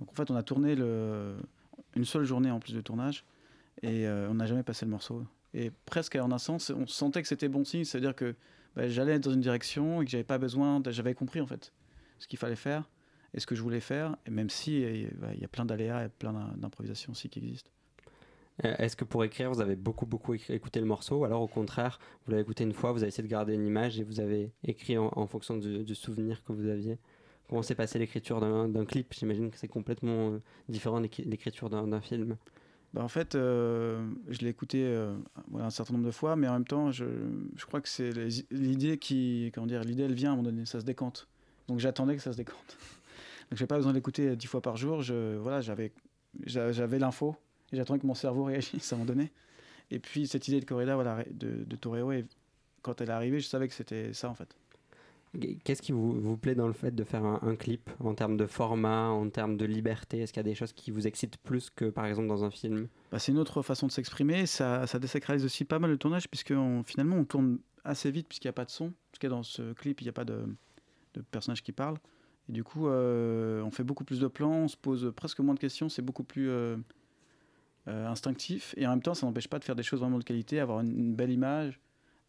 Donc en fait on a tourné le, une seule journée en plus de tournage et euh, on n'a jamais passé le morceau. Et presque en un sens, on sentait que c'était bon signe, c'est-à-dire que bah, j'allais dans une direction et que j'avais pas besoin, j'avais compris en fait ce qu'il fallait faire et ce que je voulais faire, et même si bah, il y a plein d'aléas et plein d'improvisations aussi qui existent. Euh, est-ce que pour écrire, vous avez beaucoup, beaucoup écouté le morceau ou alors au contraire, vous l'avez écouté une fois, vous avez essayé de garder une image et vous avez écrit en, fonction du, souvenir que vous aviez? Comment s'est passé l'écriture d'un clip? J'imagine que c'est complètement euh, différent de l'écriture d'un film. Bah en fait, euh, je l'ai écouté euh, un certain nombre de fois, mais en même temps, je, je crois que c'est l'idée qui, comment dire, l'idée elle vient à un moment donné, ça se décante. Donc j'attendais que ça se décante. Donc j'ai pas besoin de l'écouter dix fois par jour. Je, voilà, j'avais, j'avais l'info et j'attendais que mon cerveau réagisse à un moment donné. Et puis cette idée de corrida, voilà, de, de Toreo, quand elle est arrivée, je savais que c'était ça en fait. Qu'est-ce qui vous, vous, plaît dans le fait de faire un, clip en termes de format, en termes de liberté? Est-ce qu'il y a des choses qui vous excitent plus que par exemple dans un film? Bah, C'est une autre façon de s'exprimer. Ça, ça désacralise aussi pas mal le tournage puisque finalement on tourne assez vite puisqu'il n'y a pas de son. Parce que dans ce clip il n'y a pas de, de, personnage qui parle. Et du coup euh, on fait beaucoup plus de plans, on se pose presque moins de questions, c'est beaucoup plus euh, euh, instinctif. Et en même temps ça n'empêche pas de faire des choses vraiment de qualité, avoir une, belle image.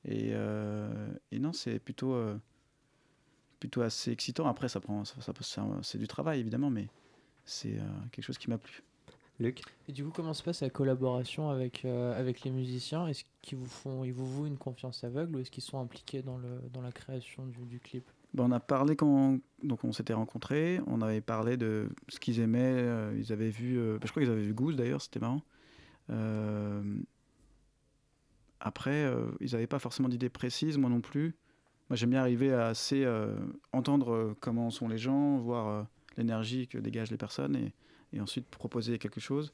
Et, et non, c'est plutôt plutôt assez excitant. Après, ça prend, ça, c'est du travail évidemment, mais c'est euh, quelque chose qui m'a plu. Luc Et du coup, comment se passe la collaboration avec, euh, avec les musiciens? Est-ce qu'ils vous font, ils vous vouent une confiance aveugle ou est-ce qu'ils sont impliqués dans, le, dans la création du, du clip? Ben, On a parlé quand donc on s'était rencontrés, on avait parlé de ce qu'ils aimaient, euh, ils avaient vu, ben, je crois qu'ils avaient vu Goose d'ailleurs, c'était marrant. après, ils n'avaient pas forcément d'idées précises, moi non plus. Moi, j'aime bien arriver à assez euh, entendre euh, comment sont les gens, voir euh, l'énergie que dégagent les personnes et, ensuite proposer quelque chose.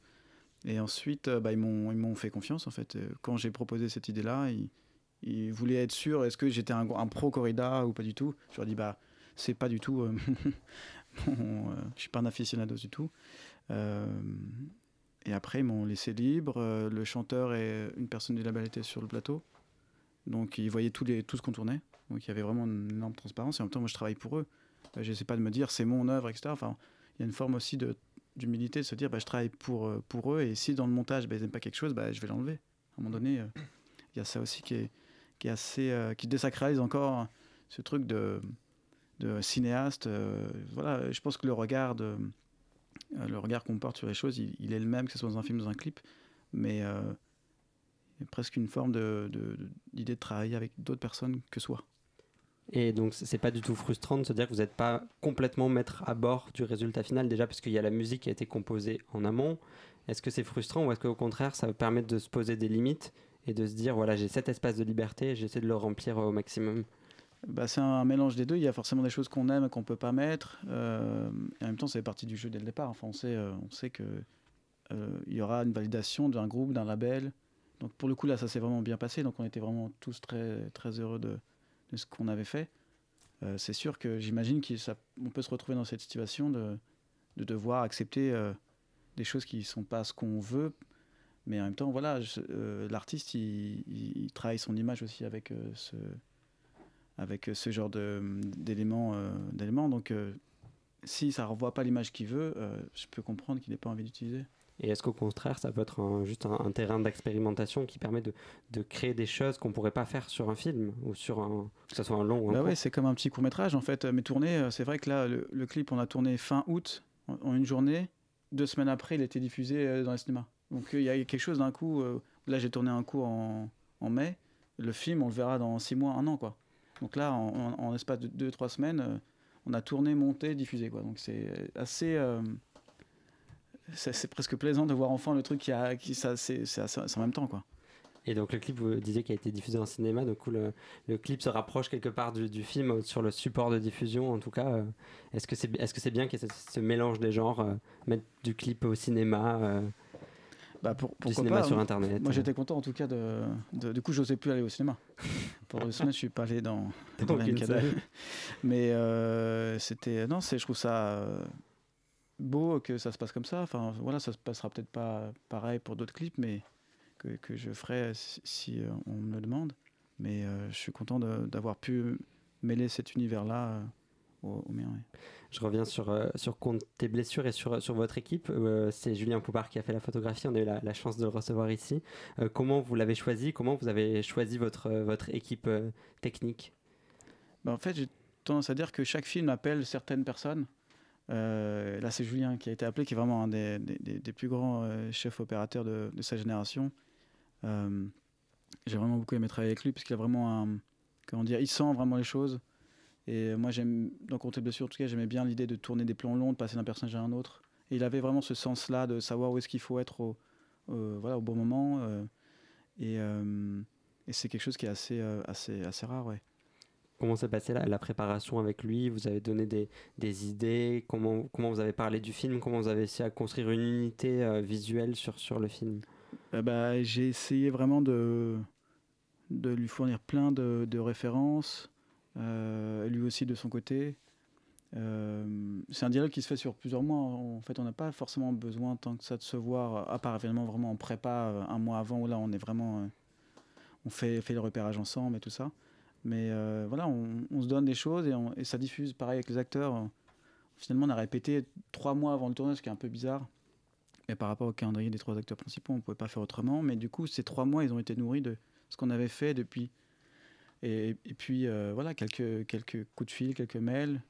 Et ensuite, bah, ils m'ont fait confiance en fait. Quand j'ai proposé cette idée-là, ils, voulaient être sûrs est-ce que j'étais un, pro corrida ou pas du tout? Je leur dit bah c'est pas du tout. bon, je suis pas un aficionado du tout. et après, ils m'ont laissé libre. le chanteur et une personne du label étaient sur le plateau. Donc ils voyaient tout, tout ce qu'on tournait. Donc il y avait vraiment une énorme transparence. Et en même temps, moi, je travaille pour eux. Euh, je n'essaie pas de me dire c'est mon œuvre, etc. Enfin, il y a une forme aussi d'humilité de, se dire bah, je travaille pour, euh, pour eux. Et si dans le montage, bah, ils n'aiment pas quelque chose, bah, je vais l'enlever. À un moment donné, euh, il y a ça aussi qui est, assez. qui désacralise encore ce truc de, cinéaste. voilà, je pense que le regard, le regard qu'on porte sur les choses, il, est le même, que ce soit dans un film dans un clip. Mais il y a presque une forme de, de, de travailler avec d'autres personnes que soi. Et donc, c'est pas du tout frustrant de se dire que vous n'êtes pas complètement maître à bord du résultat final, déjà parce qu'il y a la musique qui a été composée en amont. Est-ce que c'est frustrant ou est-ce qu'au contraire, ça vous permet de se poser des limites et de se dire, voilà, j'ai cet espace de liberté j'essaie de le remplir au maximum? Bah, C'est un mélange des deux. Il y a forcément des choses qu'on aime qu'on ne peut pas mettre. Euh, et en même temps, c'est partie du jeu dès le départ. Enfin, on sait, euh, sait qu'il euh, y aura une validation d'un groupe, d'un label. Donc pour le coup, là, ça s'est vraiment bien passé. Donc on était vraiment tous très, très heureux de, de ce qu'on avait fait. Euh, c'est sûr que j'imagine qu'on peut se retrouver dans cette situation de, de devoir accepter euh, des choses qui ne sont pas ce qu'on veut. Mais en même temps, voilà, euh, l'artiste, il, il, travaille son image aussi avec, ce, avec ce genre d'éléments. d'éléments. Donc, si ça ne renvoie pas l'image qu'il veut, je peux comprendre qu'il n'ait pas envie d'utiliser. Et est-ce qu'au contraire, ça peut être juste un, terrain d'expérimentation qui permet de, de créer des choses qu'on ne pourrait pas faire sur un film ou sur un, que ce soit un long ou un bah ouais, c'est comme un petit court métrage en fait. Mais tourné, euh, c'est vrai que là, le, clip, on a tourné fin août en, une journée. Deux semaines après, il a été diffusé euh, dans les cinémas. Donc il y a quelque chose d'un coup. Euh, là, j'ai tourné un coup en, en, mai. Le film, on le verra dans six mois, un an quoi. Donc là, en, en, espace de deux, trois semaines, on a tourné, monté, diffusé quoi. Donc c'est assez c'est presque plaisant de voir enfin le truc qui a qui ça c'est en même temps quoi et donc le clip vous disiez qu'il a été diffusé en cinéma du coup le, le clip se rapproche quelque part du, du, film sur le support de diffusion en tout cas euh, est-ce que c'est est-ce que c'est bien qu'il y ait ce, mélange des genres euh, mettre du clip au cinéma euh? Bah pour, du cinéma pas, sur moi- Internet Moi j'étais content en tout cas de, de- du coup j'osais plus aller au cinéma. Pour deux semaines je suis pas allé dans, dans la Aucune MK2. salle. Mais euh, c'était non c'est je trouve ça euh, beau que ça se passe comme ça. Enfin voilà ça se passera peut-être pas pareil pour d'autres clips mais que, que je ferai si, si, euh, on me le demande. Mais euh, je suis content d'avoir pu mêler cet univers là au, au mien. ouais. Je reviens sur, euh, sur compte tes blessures et sur, sur votre équipe. Euh, c'est Julien Poupard qui a fait la photographie. On a eu la, la chance de le recevoir ici. Euh, comment vous l'avez choisi? Comment vous avez choisi votre, euh, votre équipe euh, technique? Bah, en fait, j'ai tendance à dire que chaque film appelle certaines personnes. Euh, là, c'est Julien qui a été appelé, qui est vraiment un des, plus grands euh, chefs opérateurs de, sa génération. Euh, j'ai vraiment beaucoup aimé travailler avec lui parce qu'il a vraiment. Comment dire Il sent vraiment les choses. Et moi, j'aime. Dans Compter Blessure, en tout cas, j'aimais bien l'idée de tourner des plans longs, de passer d'un personnage à un autre. Et il avait vraiment ce sens-là de savoir où est-ce qu'il faut être au, voilà, au bon moment. et et c'est quelque chose qui est assez, assez, assez rare, ouais. Comment s'est passée la, la préparation avec lui? Vous avez donné des, idées? Comment, vous avez parlé du film? Comment vous avez essayé à construire une unité euh, visuelle sur, le film? Euh, bah, j'ai essayé vraiment de, lui fournir plein de, références, euh, lui aussi de son côté. C'est un dialogue qui se fait sur plusieurs mois. En fait, on n'a pas forcément besoin tant que ça de se voir, à part évidemment vraiment en prépa un mois avant où là on est vraiment, on fait, fait le repérage ensemble et tout ça. Mais euh, voilà, on, se donne des choses et, ça diffuse pareil avec les acteurs. Finalement, on a répété trois mois avant le tournage, ce qui est un peu bizarre. Mais par rapport au calendrier des trois acteurs principaux, on ne pouvait pas faire autrement. Mais du coup, ces trois mois, ils ont été nourris de ce qu'on avait fait depuis. Et, puis, euh, voilà, quelques, quelques coups de fil, quelques mails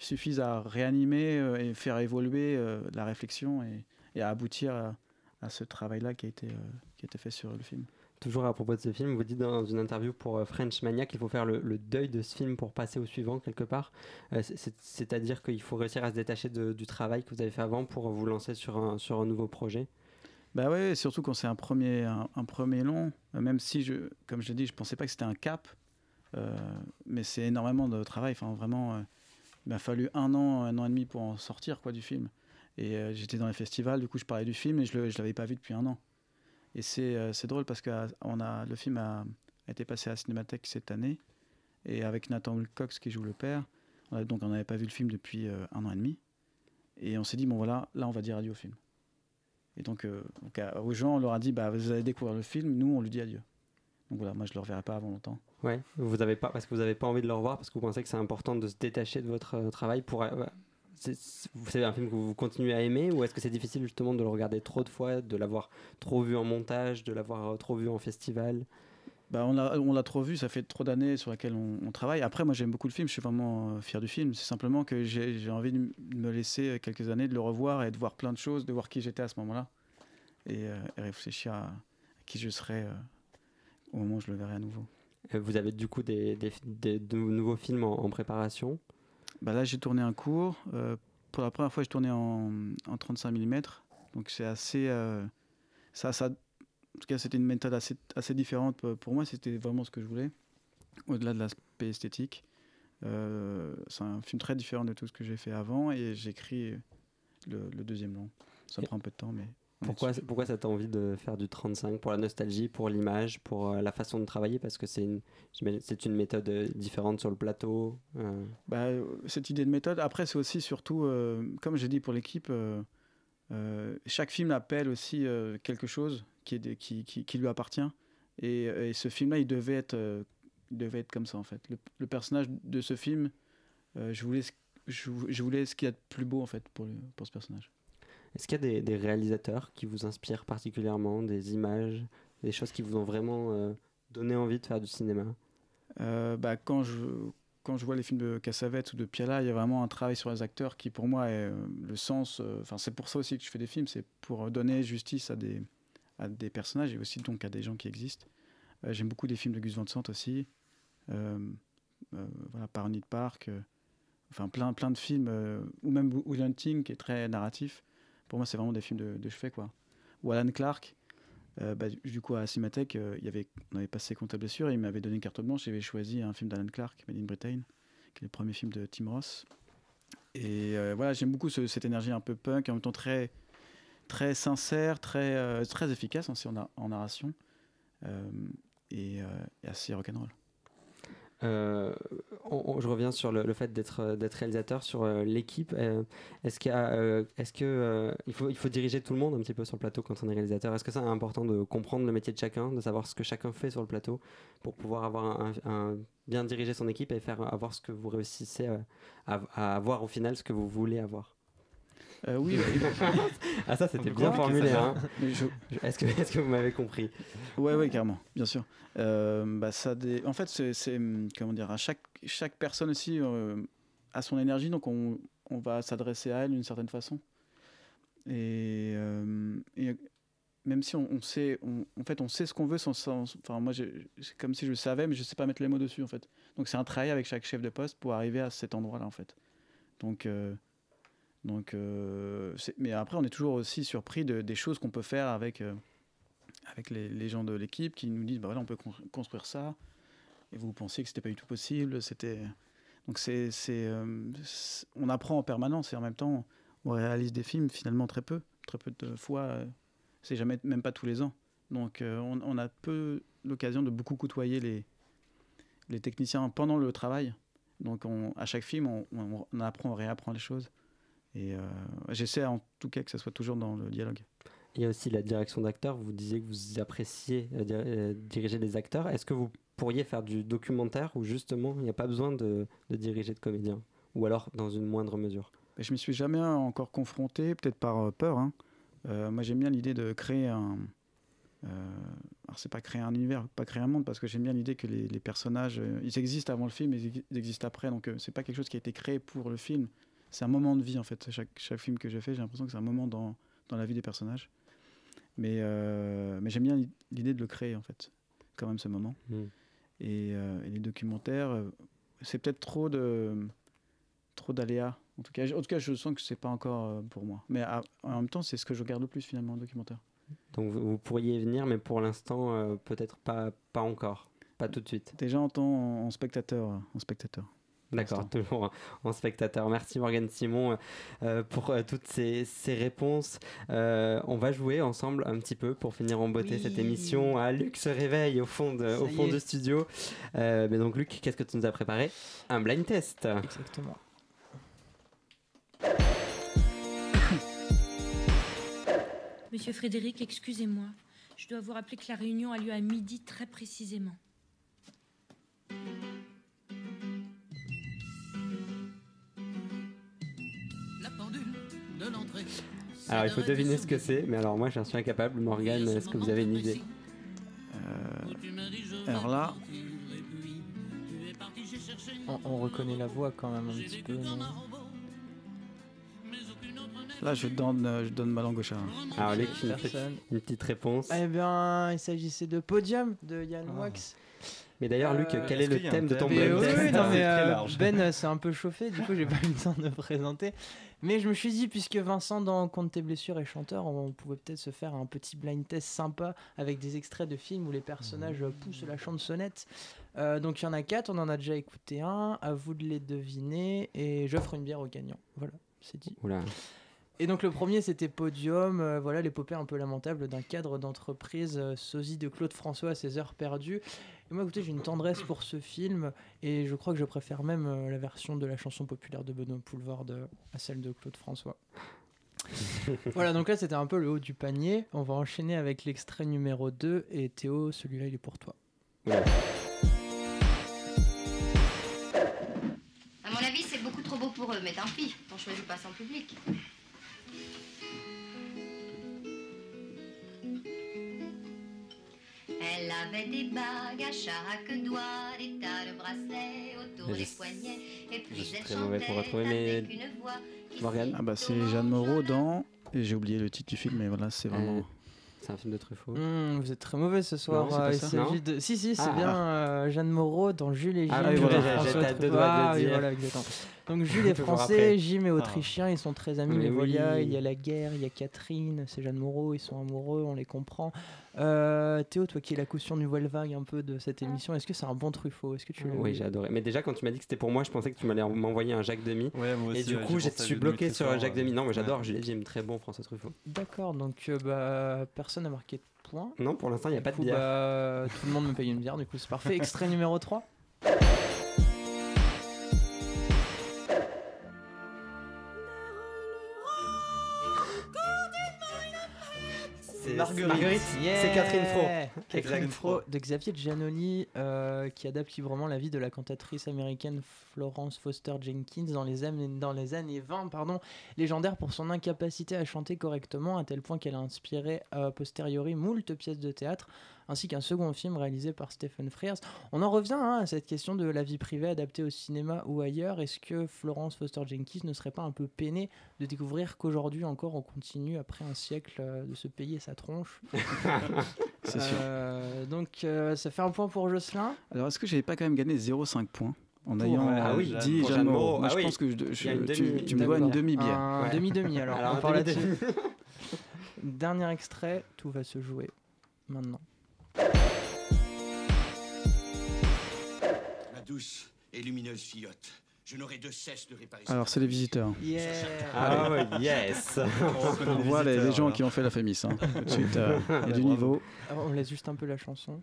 suffisent à réanimer euh, et faire évoluer la réflexion et, à aboutir à, à ce travail-là qui, a qui a été fait sur le film. Toujours à propos de ce film, vous dites dans une interview pour euh, French Mania qu'il faut faire le, deuil de ce film pour passer au suivant quelque part. Euh, c'est- c'est- C'est-à-dire qu'il faut réussir à se détacher du travail que vous avez fait avant pour vous lancer sur un, nouveau projet? Bah ouais, surtout quand c'est un premier, un, premier long, euh, même si, comme je l'ai dit, je pensais pas que c'était un cap, mais c'est énormément de travail. Enfin, vraiment, il m'a fallu un an, un an et demi pour en sortir quoi, du film. Et j'étais dans les festivals, du coup, je parlais du film et je ne l'avais pas vu depuis un an. Et c'est euh, c'est drôle parce que euh, on a, le film a, été passé à la Cinémathèque cette année, et avec Nathan Wilcox qui joue le père. On donc, on n'avait pas vu le film depuis euh, un an et demi. Et on s'est dit, bon voilà, là, on va dire adieu au film. Et donc, aux gens, on leur a dit, bah, vous allez découvrir le film, nous, on lui dit adieu. Donc voilà, moi, je ne le reverrai pas avant longtemps. Ouais, vous avez pas parce que vous n'avez pas envie de le revoir parce que vous pensez que c'est important de se détacher de votre travail pour. C'est un film que vous continuez à aimer ou est-ce que c'est difficile justement de le regarder trop de fois, de l'avoir trop vu en montage, de l'avoir euh, trop vu en festival? Bah, on l'a on trop vu, ça fait trop d'années sur lesquelles on, on travaille. Après, moi, j'aime beaucoup le film, je suis vraiment euh, fier du film. C'est simplement que j'ai envie de me laisser euh, quelques années, de le revoir et de voir plein de choses, de voir qui j'étais à ce moment-là. Et, euh, et réfléchir à, qui je serais euh, au moment où je le verrai à nouveau. Vous avez du coup des, des- des- de nouveaux films en, en préparation? Bah là, j'ai tourné un cours. euh, pour la première fois, j'ai tourné en, en 35 mm. Donc, c'est assez. euh, ça, ça, en tout cas, c'était une méthode assez, assez différente pour- moi. C'était vraiment ce que je voulais, au-delà de l'aspect esthétique. Euh, c'est un film très différent de tout ce que j'ai fait avant et j'écris le, le deuxième long. Ça Et- prend un peu de temps, mais. Pourquoi, pourquoi ça t'a envie de faire du 35 Pour la nostalgie, pour l'image, pour euh, la façon de travailler? Parce que c'est une, c'est une méthode euh, différente sur le plateau. euh. Bah, cette idée de méthode. Après, c'est aussi surtout, euh, comme j'ai dit pour l'équipe, euh, chaque film appelle aussi quelque chose qui, est qui, qui, qui lui appartient. Et, et ce film-là, il devait être, il devait être comme ça en fait. Le, le personnage de ce film, je voulais, ce- je, vou- je voulais ce qu'il y a de plus beau en fait pour, le- pour ce personnage. Est-ce qu'il y a des, réalisateurs qui vous inspirent particulièrement, des images, des choses qui vous ont vraiment euh, donné envie de faire du cinéma? Euh, bah, quand, je, quand je vois les films de Cassavetes ou de Piala, il y a vraiment un travail sur les acteurs qui, pour moi, est euh, le sens. Enfin, c'est pour ça aussi que je fais des films, c'est pour donner justice à des, à des personnages et aussi donc à des gens qui existent. J'aime beaucoup les films de Gus Van Sant aussi. Voilà, Park. enfin, plein, plein de films. ou même Hunting, qui est très narratif. Pour moi, c'est vraiment des films de, de chevet, quoi. Ou Alan Clark. Euh, bah, du coup, à Cinémathèque, euh, avait, on avait passé Compte à blessure et il m'avait donné une carte blanche j'avais choisi un film d'Alan Clark, Made in Britain, qui est le premier film de Tim Ross. Et euh, voilà, j'aime beaucoup ce- cette énergie un peu punk, en même temps très, très sincère, très, très efficace aussi en, na- en narration et, et assez rock'n'roll. Euh, on- je reviens sur le, fait d'être euh, d'être réalisateur, sur euh, l'équipe. Est-ce qu'il est-ce que faut diriger tout le monde un petit peu sur le plateau quand on est réalisateur? Est-ce que c'est important de comprendre le métier de chacun, de savoir ce que chacun fait sur le plateau pour pouvoir avoir un, bien diriger son équipe et faire avoir ce que vous réussissez à avoir au final ce que vous voulez avoir? Euh, oui, oui, Ah ça c'était bien que formulé. Hein. je, Je- Est-ce que est-ce que vous m'avez compris? Ouais, ouais, carrément, bien sûr. Euh, bah, ça dé- En fait, c'est, comment dire, à chaque, chaque personne aussi euh, a son énergie, donc on, on va s'adresser à elle d'une certaine façon. Et, euh, et même si on, on sait, on- en fait, on sait ce qu'on veut sans, sans- enfin, moi, c'est comme si je le savais, mais je sais pas mettre les mots dessus, en fait. Donc, c'est un travail avec chaque chef de poste pour arriver à cet endroit-là, en fait. Donc, euh, donc, euh, mais après, on est toujours aussi surpris de, des choses qu'on peut faire avec. euh, avec les, gens de l'équipe qui nous disent bah voilà on peut con- construire ça. Et vous pensiez que c'était pas du tout possible c'était donc c'est euh, on apprend en permanence et en même temps on réalise des films finalement très peu très peu de fois c'est jamais même pas tous les ans. Donc on, a peu l'occasion de beaucoup côtoyer les les techniciens pendant le travail. Donc on, à chaque film on- on apprend on réapprend les choses et euh, j'essaie en tout cas que ça soit toujours dans le dialogue Il y a aussi la direction d'acteurs. Vous disiez que vous appréciez euh, euh, diriger des acteurs. Est-ce que vous pourriez faire du documentaire où justement il n'y a pas besoin de, de diriger de comédiens Ou alors dans une moindre mesure? Je m'y suis jamais encore confronté, peut-être par peur. hein. Euh, moi, j'aime bien l'idée de créer un. alors, c'est pas créer un univers, pas créer un monde, parce que j'aime bien l'idée que les, les personnages, ils existent avant le film, et ils existent après. Donc, c'est pas quelque chose qui a été créé pour le film. C'est un moment de vie, en fait. Chaque, chaque film que je fais, j'ai l'impression que c'est un moment dans, dans la vie des personnages. Mais, euh, mais j'aime bien l'i- l'idée de le créer, en fait, quand même, ce moment. Mm. Et, euh, et les documentaires, euh, c'est peut-être trop de trop d'aléas. En tout cas, je- en tout cas, je sens que c'est pas encore pour moi. Mais à- en même temps, c'est ce que je regarde le plus finalement en documentaire. Donc vous, pourriez venir, mais pour l'instant, euh, peut-être pas, pas encore. Pas tout de suite. Déjà en temps en, spectateur, en spectateur. D'accord, toujours en- spectateur. Merci Morgane Simon euh, euh, pour euh, toutes ces, ces réponses. Euh, on va jouer ensemble un petit peu pour finir en beauté Oui. cette émission. Ah, Luc se réveille au fond, de, Ça au fond du studio. Euh, mais donc Luc, qu'est-ce que tu nous as préparé? Un blind test. Exactement. Monsieur Frédéric, excusez-moi. Je dois vous rappeler que la réunion a lieu à midi très précisément. Alors il faut deviner ce que c'est, mais alors moi j'en suis incapable. Morgane, est-ce que vous avez une idée Euh, alors là, On, on reconnaît la voix quand même un petit peu. là, je donne, euh, je donne ma langue au chat. hein. Alors Luc, une, une petite réponse. Eh bien, il s'agissait de Podium de Yann Ah. Wax. Mais d'ailleurs Luc, Euh, quel est le thème de ton oui, oui, non, mais euh, large. Ben s'est un peu chauffé, du coup j'ai pas eu le temps de présenter. Mais je me suis dit, puisque Vincent dans Compte tes blessures est chanteur, on pouvait peut-être se faire un petit blind test sympa avec des extraits de films où les personnages euh, poussent la chansonnette. Euh, donc il y en a quatre, on en a déjà écouté un, à vous de les deviner, et j'offre une bière au gagnant. Voilà, c'est dit. Oula. Et donc le premier c'était Podium, euh, voilà l'épopée un peu lamentable d'un cadre d'entreprise euh, sosie de Claude François à ses heures perdues. Et moi écoutez j'ai une tendresse pour ce film et je crois que je préfère même euh, la version de la chanson populaire de Benoît Poulvord euh, à celle de Claude François. voilà donc là c'était un peu le haut du panier. On va enchaîner avec l'extrait numéro 2 et Théo celui-là il est pour toi. À mon avis, c'est beaucoup trop beau pour eux, mais tant pis, on choisit pas son public. Elle avait des bagues à chaque doigt, des tas de bracelets autour des poignets, et je puis suis elle très mauvais pour chantait avec une voix Morgane Ah bah c'est Jeanne Moreau dans. Et j'ai oublié le titre du film, mais voilà, c'est vraiment. Euh, C'est un film de Truffaut. Hmm, vous êtes très mauvais ce soir. Non, c'est pas euh, il ça. s'agit Non de... Si si c'est Ah. bien euh, Jeanne Moreau dans Jules et Gilles. Ah oui, de voilà, j'étais à deux doigts de le Ah oui, voilà, exactement. Donc Jules est français. Jim est autrichien, ils sont très amis, Mais les Volia, oui. il y a la guerre, il y a Catherine, c'est Jeanne Moreau, ils sont amoureux, on les comprend. Euh, Théo, toi qui es la caution du voile vague un peu de cette émission, est-ce que c'est un bon Truffaut? Est-ce que tu l'as Oui, j'ai adoré. Mais déjà, quand tu m'as dit que c'était pour moi, je pensais que tu m'allais m'envoyer un Jacques. Ouais, moi Et du ouais, coup, j'ai je suis Jules bloqué sur très Jacques Demy. Non, mais j'adore Juliette Jim, très bon François Truffaut. D'accord, donc euh, bah, personne n'a marqué de point. Non, pour l'instant, il n'y a Du pas de bière. bah, tout le monde me paye une bière, du coup c'est parfait. Extrait numéro 3. C'est Marguerite. C'est Catherine Fro. Catherine. Fro de Xavier Giannoli euh, qui adapte librement la vie de la cantatrice américaine Florence Foster Jenkins dans les, années- dans les années 20, pardon, légendaire pour son incapacité à chanter correctement à tel point qu'elle a inspiré a posteriori moult pièces de théâtre ainsi qu'un second film réalisé par Stephen Frears. On en revient hein, à cette question de la vie privée adaptée au cinéma ou ailleurs. Est-ce que Florence Foster Jenkins ne serait pas un peu peinée de découvrir qu'aujourd'hui encore on continue après un siècle euh, de se payer sa tronche? C'est sûr. euh, donc euh, ça fait un point pour Jocelyn. Alors, est-ce que j'avais pas quand même gagné 0,5 points en ayant oui, dit Jeanne Moreau Moreau. Moi, Ah je oui. pense que je, je- tu, me dois une demi-bière. Un Ouais. demi-demi alors. Alors, on là-dessus. Dernier extrait, tout va se jouer maintenant. Douce et lumineuse fillotte, je n'aurai de cesse de réparer Alors, c'est les visiteurs. Yeah. Ah ouais, yes On voit les, les gens qui ont fait la Fémis. Hein. Tout de suite, euh, il y a du niveau. Alors, on laisse juste un peu la chanson.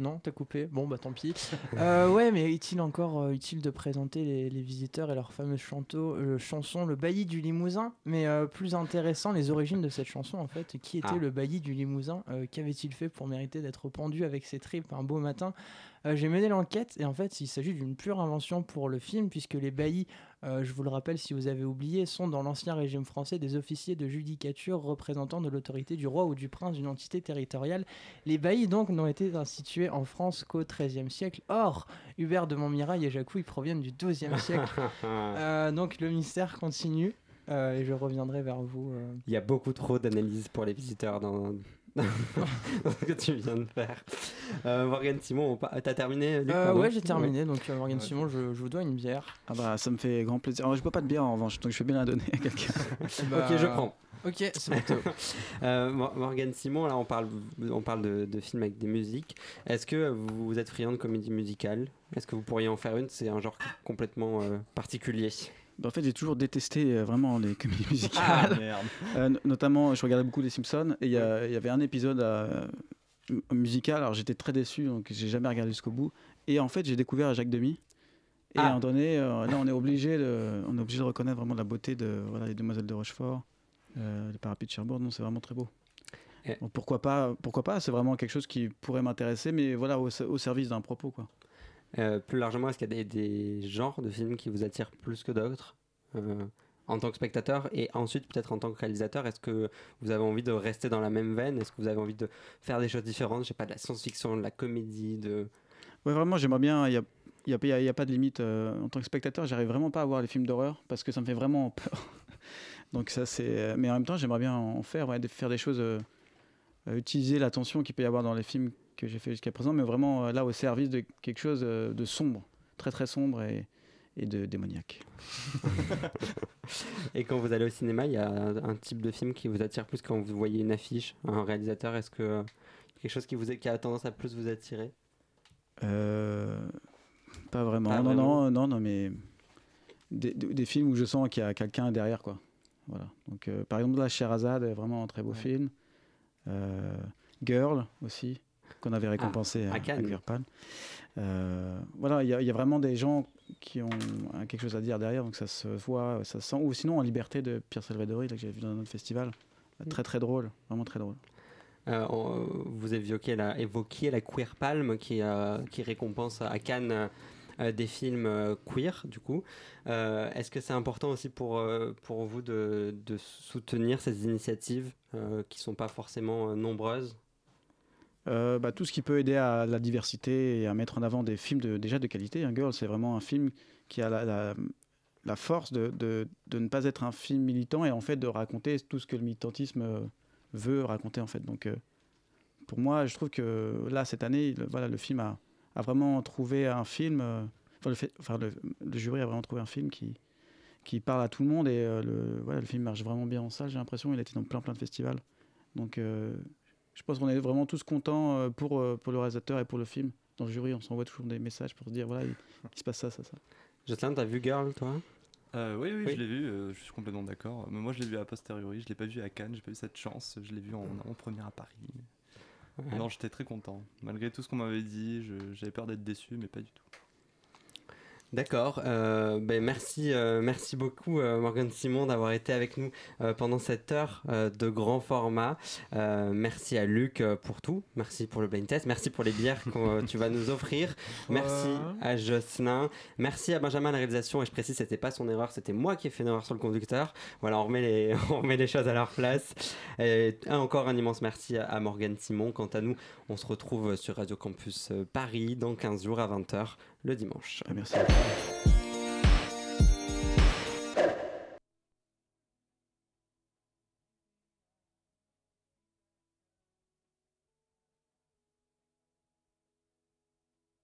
Non, t'as coupé. Bon, bah tant pis. Euh, ouais, mais est-il encore euh, utile de présenter les, les visiteurs et leur fameuse chanteau, euh, chanson Le bailli du Limousin? Mais euh, plus intéressant, les origines de cette chanson en fait. Qui était Ah. le bailli du Limousin? Euh, Qu'avait-il fait pour mériter d'être pendu avec ses tripes un beau matin? Euh, J'ai mené l'enquête et en fait, il s'agit d'une pure invention pour le film puisque les baillis, euh, je vous le rappelle si vous avez oublié, sont dans l'ancien régime français des officiers de judicature représentant de l'autorité du roi ou du prince d'une entité territoriale. Les baillis donc n'ont été institués en France qu'au XIIIe siècle. Or, Hubert de Montmirail et Jacouille proviennent du XIIe siècle. Euh, donc le mystère continue euh, et je reviendrai vers vous. euh. Il y a beaucoup trop d'analyses pour les visiteurs dans ce que tu viens de faire. Euh, Morgane Simon, on pa- t'as terminé Luc, Euh, ouais, j'ai terminé. Donc euh, Morgane Ouais. Simon, je, je vous dois une bière. Ah bah, ça me fait grand plaisir. Alors, je bois pas de bière en revanche, donc je vais bien la donner à quelqu'un. Ok, je prends. Ok, c'est bon. Euh, Mor- Morgane Simon, là on parle, on parle de, de films avec des musiques. Est-ce que vous êtes friand de comédie musicale? Est-ce que vous pourriez en faire une? C'est un genre complètement euh, particulier. Bah, en fait, j'ai toujours détesté euh, vraiment les comédies musicales. Ah merde. Euh, no- notamment, je regardais beaucoup les Simpsons et il y, avait un épisode euh, musical. Alors j'étais très déçu, donc j'ai jamais regardé jusqu'au bout. Et en fait, j'ai découvert Jacques Demy. Et Ah. à un moment donné, euh, là, on est obligé de, on est obligé de reconnaître vraiment la beauté de voilà, les Demoiselles de Rochefort, euh, les Parapluies de Cherbourg. Non, c'est vraiment très beau. Et- pourquoi pas Pourquoi pas C'est vraiment quelque chose qui pourrait m'intéresser, mais voilà, au, au service d'un propos, quoi. Euh, plus largement, est-ce qu'il y a des, genres de films qui vous attirent plus que d'autres euh, en tant que spectateur? Et ensuite peut-être en tant que réalisateur Est-ce que vous avez envie de rester dans la même veine? Est-ce que vous avez envie de faire des choses différentes? Je sais pas, de la science-fiction, de la comédie, de... Ouais, vraiment, j'aimerais bien. Il n'y a, pas de limite. euh, en tant que spectateur, j'arrive vraiment pas à voir les films d'horreur parce que ça me fait vraiment peur. Donc, ça, c'est. Mais en même temps, j'aimerais bien en faire, de faire des choses. utiliser l'attention qu'il peut y avoir dans les films que j'ai fait jusqu'à présent, mais vraiment euh, là au service de quelque chose euh, de sombre, très très sombre et, et de démoniaque. Et quand vous allez au cinéma, il y a un, type de film qui vous attire plus quand vous voyez une affiche, un réalisateur? Est-ce que euh, quelque chose qui, vous, qui a tendance à plus vous attirer? Euh, pas vraiment. Non, vraiment. non, non, non, mais des, films où je sens qu'il y a quelqu'un derrière, quoi. Voilà. Donc, euh, par exemple, là, Sherazade est vraiment un très beau Ouais. film. Euh, Girl aussi, qu'on avait récompensé à à, Cannes. Euh, voilà, il y, a- il y a vraiment des gens qui ont quelque chose à dire derrière, donc ça se voit, ça se sent. Ou sinon, En Liberté de Pierre Salvadori, là, que j'avais vu dans un autre festival. Mm. Très, très drôle, vraiment très drôle. Euh, on- vous évoquiez la, évoquiez la Queer Palm qui, euh, qui récompense à Cannes euh, des films queer, du coup. Est-ce que c'est important aussi pour, pour vous de, de soutenir ces initiatives qui sont pas forcément nombreuses? Euh, bah, tout ce qui peut aider à la diversité et à mettre en avant des films déjà de qualité. Un Girl, c'est vraiment un film qui a la, force de, de- ne pas être un film militant et en fait de raconter tout ce que le militantisme euh, veut raconter en fait. Donc euh, pour moi, je trouve que là cette année, le, voilà, le film a, a vraiment trouvé un film. enfin, le, jury a vraiment trouvé un film qui qui parle à tout le monde et le, voilà, le film marche vraiment bien en salle, j'ai l'impression. Il a été dans plein plein de festivals. Donc je pense qu'on est vraiment tous contents euh, pour, euh, pour le réalisateur et pour le film. Dans le jury, on s'envoie toujours des messages pour se dire voilà, il, il se passe ça, ça, ça. Jocelyn, t'as vu Girl, toi? Euh, oui, oui, Oui. je l'ai vu, euh, je suis complètement d'accord. Mais moi, je l'ai vu a posteriori, je l'ai pas vu à Cannes, j'ai pas eu cette chance. Je l'ai vu en, en première à Paris. Ouais. Non, j'étais très content. Malgré tout ce qu'on m'avait dit, j'avais peur d'être déçu, mais pas du tout. D'accord. euh, ben merci, euh, merci beaucoup euh, Morgan Simon d'avoir été avec nous euh, pendant cette heure de grand format. Merci à Luc pour tout. Merci pour le blind test. Merci pour les bières que tu vas nous offrir. Merci à Jocelyn. Merci à Benjamin à la réalisation. Et je précise, c'était pas son erreur, c'était moi qui ai fait une erreur sur le conducteur. Voilà, on remet les, on remet les choses à leur place. Et encore un immense merci à, à Morgan Simon. Quant à nous, on se retrouve sur Radio Campus Paris dans 15 jours à 20h le dimanche. Ah, merci.